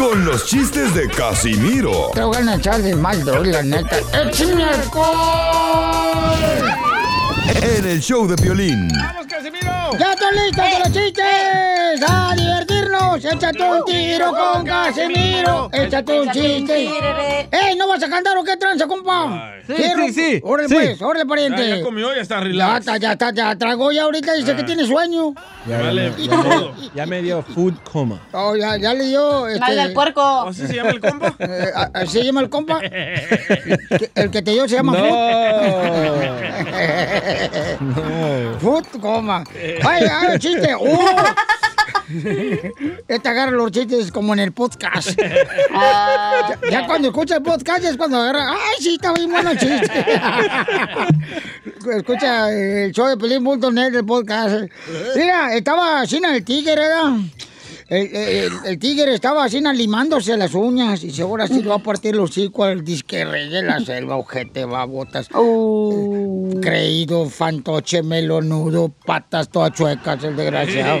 con los chistes de Casimiro Te voy a echar de mal, doy, la neta. ¡Échame en El Show de Violín. ¡Ya están listos con los chistes! ¡A divertirnos! ¡Échate un tiro con Casimiro! ¡Échate un chiste! ¡Ey, no vas a cantar o qué tranza, compa! Sí, sí, sí. ¡Órale, Sí. pues! ¡Órale, pariente! Ya, ya comió, ya está Ya relax. está, ya está, ya tragó ya ahorita, dice que Ah. tiene sueño. Ya, Vale, ya, me, ya me dio food coma. Oh, ya, ya le dio. Este... Mal del puerco. ¿Así se llama el compa? Eh, a- ¿Así se llama el compa? Que- El que te dio se llama No. Food. Food, coma. ¡Ay, ay, chiste! ¡Oh! Este agarra los chistes como en el podcast. Ah. Ya, ya cuando escucha el podcast es cuando agarra. ¡Ay, sí, está bien bueno el chiste! escucha el show de Pelín.net del podcast. Mira, estaba así en el tigre, ¿verdad? El, el- el tigre estaba así limándose las uñas y seguro así le va a partir los hocico al disque rey de la selva, ojete, babotas. Creído, fantoche, melonudo, patas todas chuecas, el desgraciado.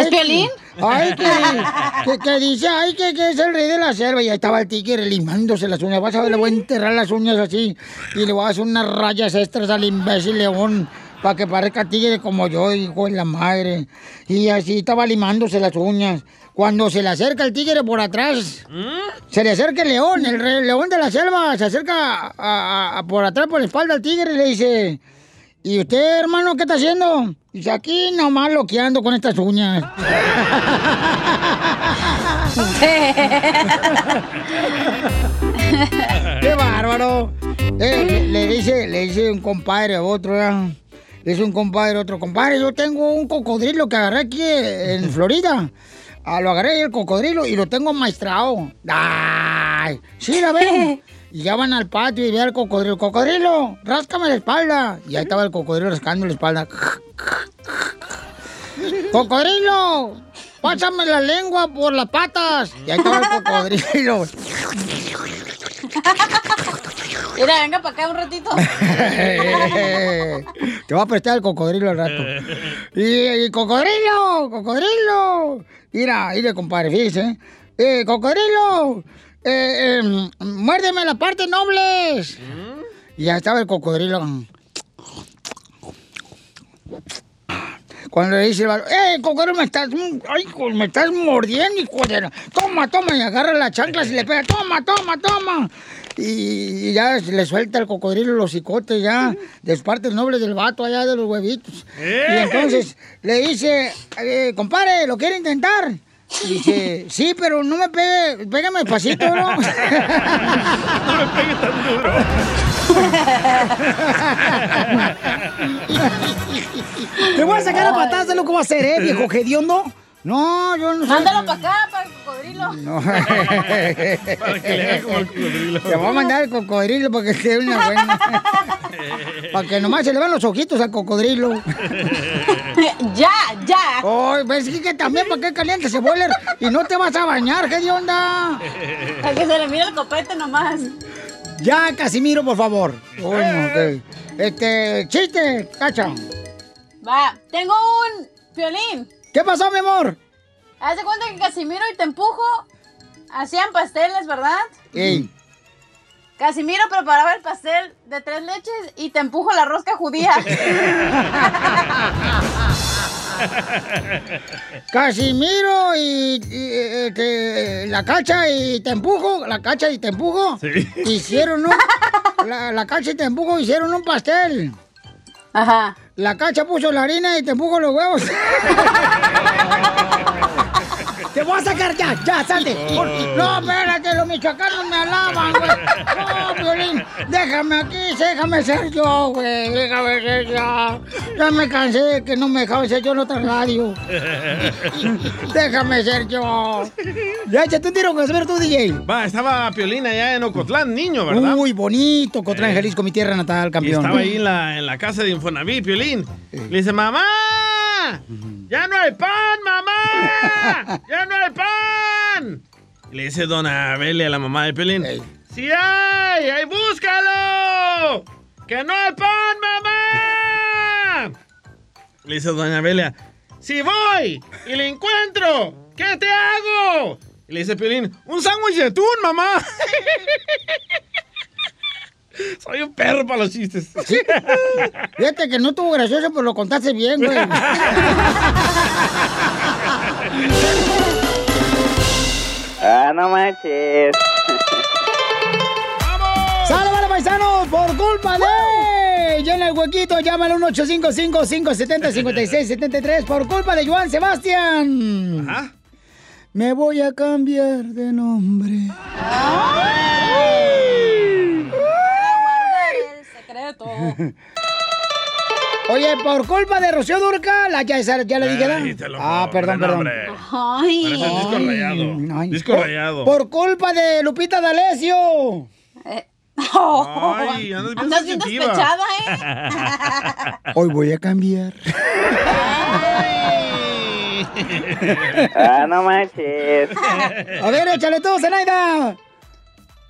¿Es Piolín? Ay, que, que, que dice, ay, que, que es el rey de la selva. Y ahí estaba el tigre limándose las uñas. Vas a ver, le voy a enterrar las uñas así. Y le voy a hacer unas rayas extras al imbécil león. para que parezca tigre como yo, hijo de la madre. Y así estaba limándose las uñas. Cuando se le acerca el tigre por atrás, se le acerca el león, el re- león de la selva, se acerca a- a- a- por atrás, por la espalda al tigre y le dice, ¿y usted, hermano, qué está haciendo? Dice, aquí nomás loqueando con estas uñas. ¡Qué bárbaro! Eh, le, le dice, le dice un compadre a otro, ¿verdad? Le dice un compadre a otro, compadre, yo tengo un cocodrilo que agarré aquí en Florida. Ah, lo agarré el cocodrilo y lo tengo maestrado. ¡Ay! Sí, la ven. Y ya van al patio y ve al cocodrilo. ¡Cocodrilo! ¡Ráscame la espalda! Y ahí estaba el cocodrilo rascando la espalda. ¡Cocodrilo! ¡Pásame la lengua por las patas! Y ahí estaba el cocodrilo. Mira, venga para acá un ratito. Te va a prestar el cocodrilo al rato. Y, y cocodrilo, cocodrilo. Mira, mire, compadre, fíjese. Eh, cocodrilo, eh, eh, muérdeme la parte nobles. Y ya estaba el cocodrilo. Cuando le dice el vato, ¡eh, cocodrilo, me estás, ay, me estás mordiendo, hijo de la-". Toma, toma, y agarra las chanclas y le pega, toma, toma, toma. Y, y ya le suelta el cocodrilo los cicotes ya, de las partes nobles del vato allá de los huevitos. Y entonces le dice, eh, compadre, ¿lo quiere intentar? Dice, sí, pero no me pegue, pégame despacito, ¿no? No me pegue tan duro. Te voy a sacar a patadas de lo que va a hacer, ¿eh, viejo hediondo? No, yo no sé. Mándalo para acá, para el cocodrilo. No. Para que le haga como el cocodrilo. Te voy a mandar el cocodrilo para que dé una buena. para que nomás se le van los ojitos al cocodrilo. ya, ya. Ay, pues sí que también para que caliente ese boiler y no te vas a bañar, ¿qué de onda? Para que se le mire el copete nomás. Ya, Casimiro, por favor. Bueno, ok. Este, chiste, cacha. Va, tengo un violín. ¿Qué pasó, mi amor? Haz de cuenta que Casimiro y te empujo hacían pasteles, ¿verdad? Ey. Casimiro preparaba el pastel de tres leches y te empujo la rosca judía. Casimiro y, y, este, la cacha y te empujo, la cacha y te empujo. Sí. Hicieron un, la, la cacha y te empujo hicieron un pastel. Ajá. La cacha puso la harina y te empujo los huevos. Te voy a sacar ya, ya, salte. No, espérate, los michoacanos me alaban, güey. No, Violín, déjame aquí, déjame ser yo, güey. Déjame ser yo. Ya me cansé de que no me dejaban ser yo en otra radio. Déjame ser yo. Ya, échate un tiro con ver tú, DJ. Va, estaba Piolín allá en Ocotlán, niño, ¿verdad? Muy bonito, Cotlán, Jalisco, mi tierra natal, Y campeón. estaba ahí en la, en la casa de Infonavit, Piolín. Le dice, mamá, ya no hay pan, mamá, ya no hay pan. Le dice Dona Abelia a la mamá de Piolín, sí hay, ahí búscalo, que no hay pan, mamá. Le dice Doña Abelia, si voy y le encuentro, ¿qué te hago? Y le dice Piolín, un sándwich de atún, mamá. Soy un perro para los chistes. Fíjate que no estuvo gracioso, pero lo contaste bien, güey. Ah, no manches. ¡Sale, vale, paisanos! Por culpa de... Llena el huequito, llámale al 1-855-570-5673 por culpa de Joan Sebastián. Me voy a cambiar de nombre. el secreto. Oye, por culpa de Rocío Durca, la ya, esa- ya le dije, ¿verdad? Ay, te lo Ah, perdón, perdón. Ay. Parece el disco rayado. Ay. Disco Por- rayado. Por culpa de Lupita D'Alessio. Ay, andas bien Andas bien sensitiva. despechada, ¿eh? Hoy voy a cambiar. Ah, no manches. A ver, échale todo, Zenaida.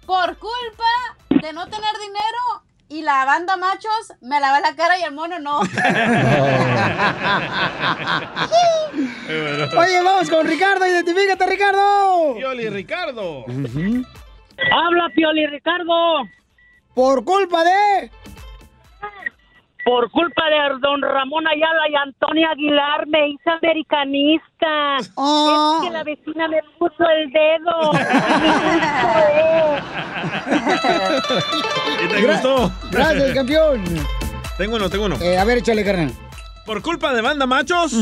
Por culpa de no tener dinero y la banda machos, me lavé la cara y el mono no. Oye, vamos con Ricardo, identifícate, Ricardo. Pioli Ricardo. Habla, Pioli Ricardo. Por culpa de... Por culpa de don Ramón Ayala y Antonio Aguilar me hice americanista. Oh. Es que la vecina me puso el dedo. ¿Y te gustó? Gracias, campeón. Tengo uno, tengo uno. Eh, a ver, échale, carnal. Por culpa de banda machos,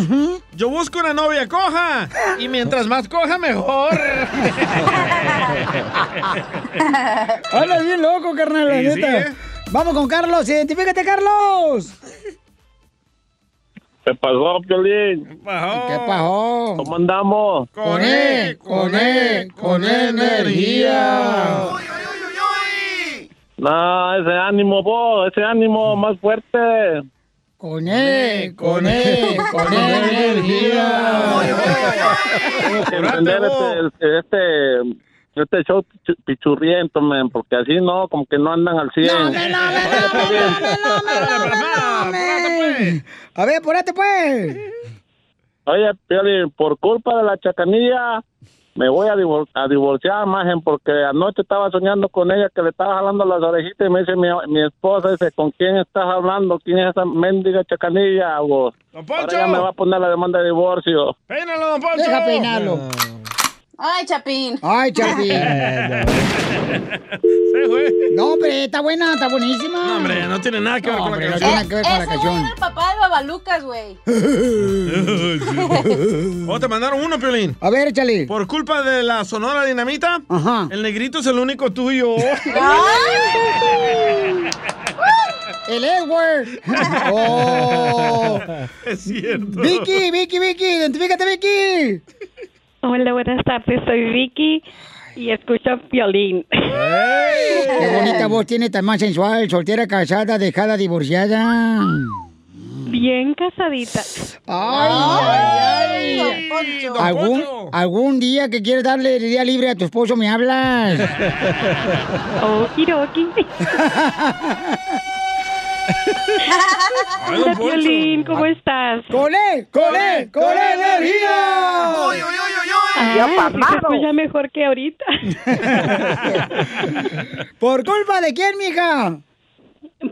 yo busco una novia coja. Y mientras más coja, mejor. Habla bien loco, carnal, la Sí, neta. sí. Vamos con Carlos, identifícate, Carlos. ¿Qué pasó, Piolín? ¿Qué pasó? ¿Cómo andamos? Con E, con E, con energía. No, ese ánimo, vos, ese ánimo más fuerte. Con E, con E, con energía. Tengo que entender este, este, este show pichu- pichurriento, man, porque así no, como que no andan al 100. A ver, apúrate, pues. Oye, Piolín, por culpa de la chacanilla, me voy a, divor- a divorciar, majen, porque anoche estaba soñando con ella que le estaba jalando las orejitas y me dice mi, mi esposa, dice, ¿con quién estás hablando? ¿Quién es esa mendiga chacanilla? vos? Ahora ya me va a poner la demanda de divorcio. Peínalo, don Poncho. Deja peinarlo. Ay, Chapín. Ay, Chapín. No, hombre, está buena, está buenísima. No, hombre, no tiene nada que ver No, con hombre, la no canción. tiene nada que ver con la canción. era el papá de Babalucas, güey. Oh, te mandaron uno, Piolín. A ver, échale. Por culpa de la Sonora Dinamita, el negrito es el único tuyo. El Edward. Oh. Es cierto. Vicky, Vicky, Vicky, identifícate, Vicky. Hola, buenas tardes. Soy Vicky y escucho violín. Qué bonita voz tiene, tan más sensual, soltera, casada, dejada, divorciada. Bien casadita. Ay, ay, ay. ¿Algún, algún día que quieres darle el día libre a tu esposo, me hablas. Okidoki. Ay, Hola. Violín, ¿cómo estás? ¡Con él! ¡Con él! ¡Con energía! Ay, Ya sí pasado. se escucha mejor que ahorita. ¿Por culpa de quién, mija?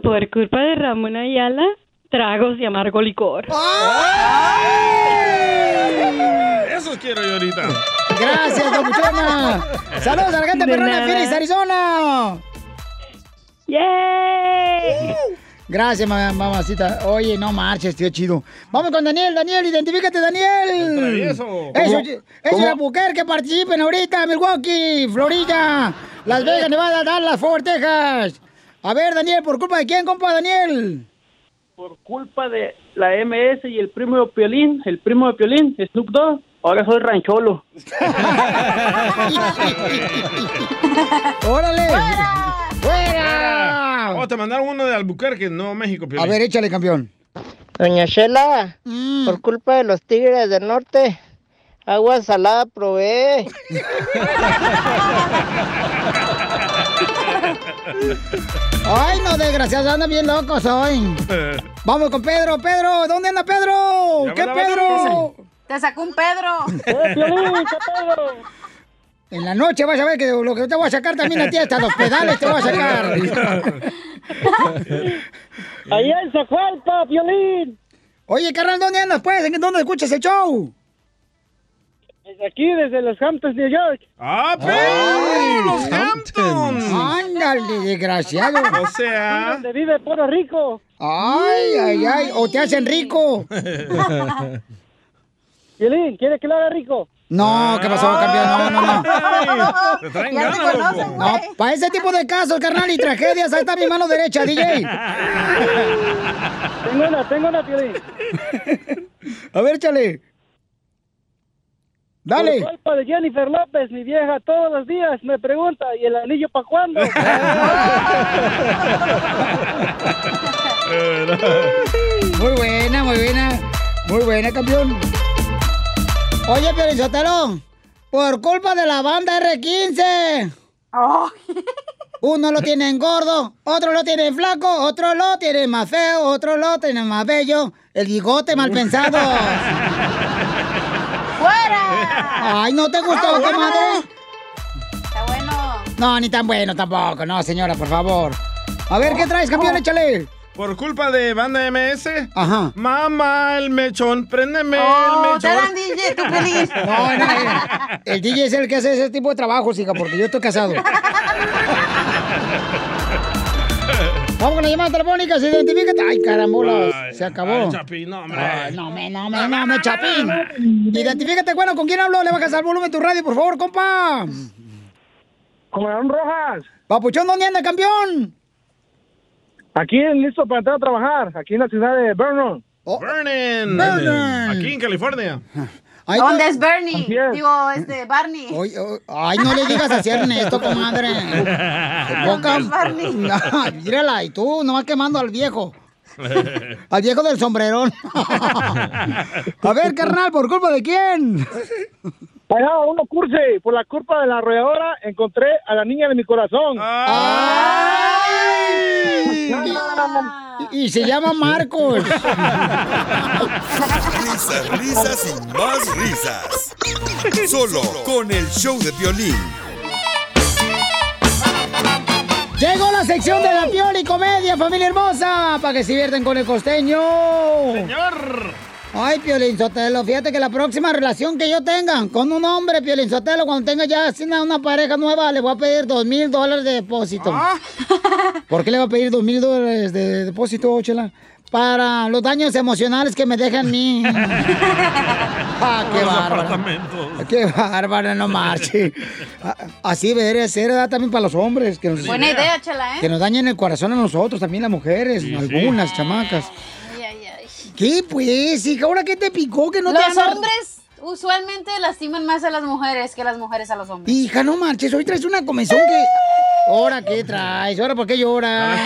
Por culpa de Ramón Ayala, tragos de amargo licor. Eso quiero yo ahorita. Gracias, don Puchona. Saludos a la gente De perrona. Phoenix, Arizona. ¡Yay! Gracias, ma- mamacita. Oye, no marches, tío chido. Vamos con Daniel, Daniel, identifícate, Daniel. Eso, eso es mujer que participen ahorita, Milwaukee, Florida, Las Vegas, Nevada, Dallas, Fort Texas. A ver, Daniel, ¿por culpa de quién, compa, Daniel? Por culpa de la MS y el primo de Piolín, el primo de Piolín, Snoop Dogg, ahora soy rancholo. ¡Órale! ¡Fuera! Oh, te mandaron uno de Albuquerque, no México, Piolín. A ver, échale, campeón. Doña Shela, Mm. por culpa de los tigres del norte, agua salada probé. Ay, no, desgraciados, andan bien locos hoy. Vamos con Pedro, Pedro, ¿dónde anda Pedro? ¿Qué Pedro? Te sacó un Pedro. En la noche vas a ver que lo que te voy a sacar también a ti, hasta los pedales te voy a sacar. Allá en Zacualpa, Piolín. Oye, carnal, ¿dónde andas, pues? ¿En dónde escuchas el show? Desde aquí, desde los Hamptons, New York. ¡Ah, pero! ¡Los Hamptons! Ándale, desgraciado. O sea... Donde vive Puerto Rico. Ay, ay, ay, o te hacen rico. Piolín, ¿quiere que lo haga rico? No, ¿qué pasó, campeón? No, no, no. Te Ya te conocen. No, para ese tipo de casos, carnal, y tragedias, ahí está mi mano derecha, DJ. Tengo una, tengo una, Piolín. A ver, échale. Dale. Por culpa de Jennifer López, mi vieja, todos los días me pregunta, ¿y el anillo para cuándo? Muy buena, muy buena. Muy buena, campeón. Oye, Sotelo, por culpa de la banda R15. Uno lo tienen gordo, otro lo tienen flaco, otro lo tienen más feo, otro lo tienen más bello. El bigote mal pensado. ¡Fuera! Ay, ¿no te gustó, Ah, comadre? Está bueno. No, ni tan bueno tampoco. No, señora, por favor. A ver, ¿qué traes, campeón? Échale. Por culpa de banda MS. Ajá. Mamá, el mechón, préndeme Oh, el mechón. te dan DJ, tú feliz. No, no, eh, el DJ es el que hace ese tipo de trabajo, hija, porque yo estoy casado. Vamos con la llamada telefónica, se identifica. Ay, carambola, se acabó. Ay, Chapín, no, hombre. Ay, no, me, no, me, no, me, Chapín. Identifícate, bueno, ¿con quién hablo? Le bajas al volumen de tu radio, por favor, compa. Con Rojas. Papuchón, ¿dónde anda, campeón? Aquí listo para entrar a trabajar, aquí en la ciudad de Vernon. Vernon. Vernon. Aquí en California. Ay, ¿Dónde no- es Bernie? Es. Digo, este, Barney. Oy, oy, ay, no le digas así a Ernesto, comadre. Boca. ¿Dónde es Barney? No, mírala, y tú nomás quemando al viejo. Al viejo del sombrerón. A ver, carnal, ¿por culpa de quién? Allá, uno curse, por la culpa de la arrolladora encontré a la niña de mi corazón. Y, y se llama Marcos. Risas, risas y más risas. Solo con el show de violín. Llegó la sección de la piola y comedia, familia hermosa, para que se divierten con el costeño. Señor. Ay, Piolín Sotelo, fíjate que la próxima relación que yo tenga con un hombre, Piolín Sotelo, cuando tenga ya así una, pareja nueva, le voy a pedir dos mil dólares de depósito. ¿Por qué le voy a pedir dos mil dólares de depósito, Chela? Para los daños emocionales que me dejan a mí. ah, qué bárbaro. Qué bárbaro, no marche. A- Así debería ser, ¿verdad? También para los hombres. Que nos, Buena idea, chela, ¿eh? Que nos dañen el corazón a nosotros, también las mujeres, algunas chamacas. ¿Qué pues, hija? ¿Ahora qué te picó? Que no te Los hombres usualmente lastiman más a las mujeres que las mujeres a los hombres. Hija, no marches, hoy traes una comezón que... ¿Ahora qué traes? ¿Ahora por qué lloras?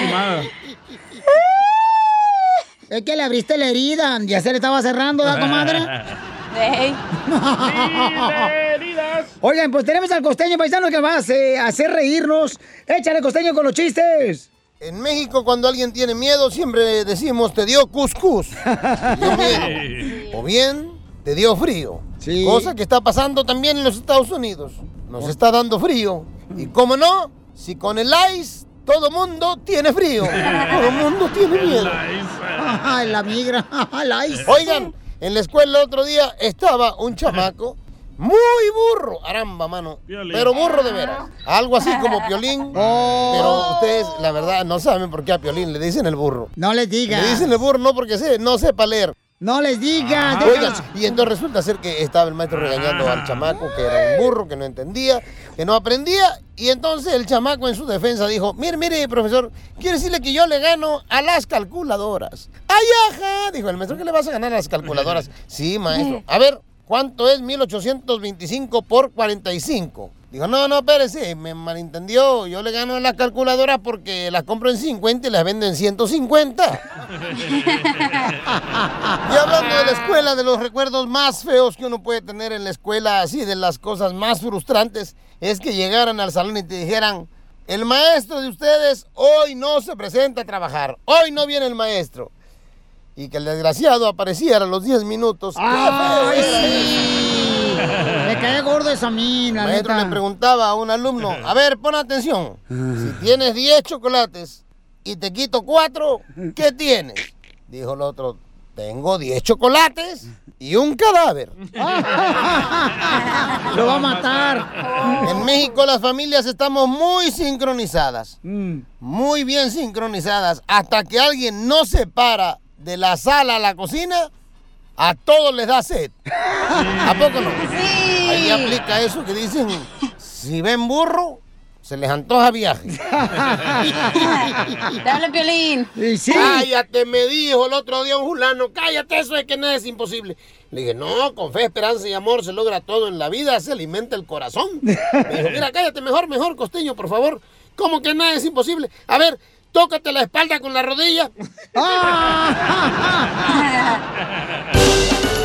Es que le abriste la herida, ya se le estaba cerrando, ¿da, comadre? Ey. Oigan, pues tenemos al costeño paisano que va a hacer- hacer reírnos. Échale costeño con los chistes. En México, cuando alguien tiene miedo, siempre decimos, te dio cuscús. O bien, te dio frío. Cosa que está pasando también en los Estados Unidos. Nos está dando frío. Y cómo no, si con el ice todo mundo tiene frío. Todo mundo tiene miedo. Ay, la migra, la ice. Oigan, en la escuela el otro día estaba un chamaco muy burro, aramba, mano. Pero burro de veras. Algo así como Piolín. Pero ustedes, la verdad, no saben por qué a Piolín le dicen el burro. No les digas. Le dicen el burro no porque se, no sepa leer. No les digas. Ah, Oigan, y entonces resulta ser que estaba el maestro regañando al chamaco que era un burro, que no entendía, que no aprendía. Y entonces el chamaco en su defensa dijo, mire, mire, profesor, quiere decirle que yo le gano a las calculadoras. ¡Ay, ajá! Dijo el maestro, ¿qué le vas a ganar a las calculadoras? Sí, maestro. A ver, ¿cuánto es 1825 por 45? Dijo, no, no, espérese, me malentendió. Yo le gano las calculadoras porque las compro en 50 y las vendo en 150. Y hablando de la escuela, de los recuerdos más feos que uno puede tener en la escuela, así de las cosas más frustrantes, es que llegaran al salón y te dijeran, el maestro de ustedes hoy no se presenta a trabajar, hoy no viene el maestro. Y que el desgraciado apareciera a los 10 minutos. ¡Qué feo ¡Ay, sí! Me cae gordo eso a mí, el la maestro neta. le preguntaba a un alumno, a ver, pon atención, si tienes 10 chocolates y te quito 4, ¿qué tienes? Dijo el otro, tengo 10 chocolates y un cadáver. Lo va a matar. En México las familias estamos muy sincronizadas, muy bien sincronizadas, hasta que alguien no se para de la sala a la cocina, a todos les da sed. ¿A poco no? Ahí aplica eso que dicen, si ven burro, se les antoja viaje. Dale, Piolín. Cállate, me dijo el otro día un fulano, cállate, eso es que nada es imposible. Le dije, no, con fe, esperanza y amor se logra todo en la vida, se alimenta el corazón. Me dijo, mira, cállate, mejor, mejor, costeño, por favor. ¿Cómo que nada es imposible? A ver, tócate la espalda con la rodilla.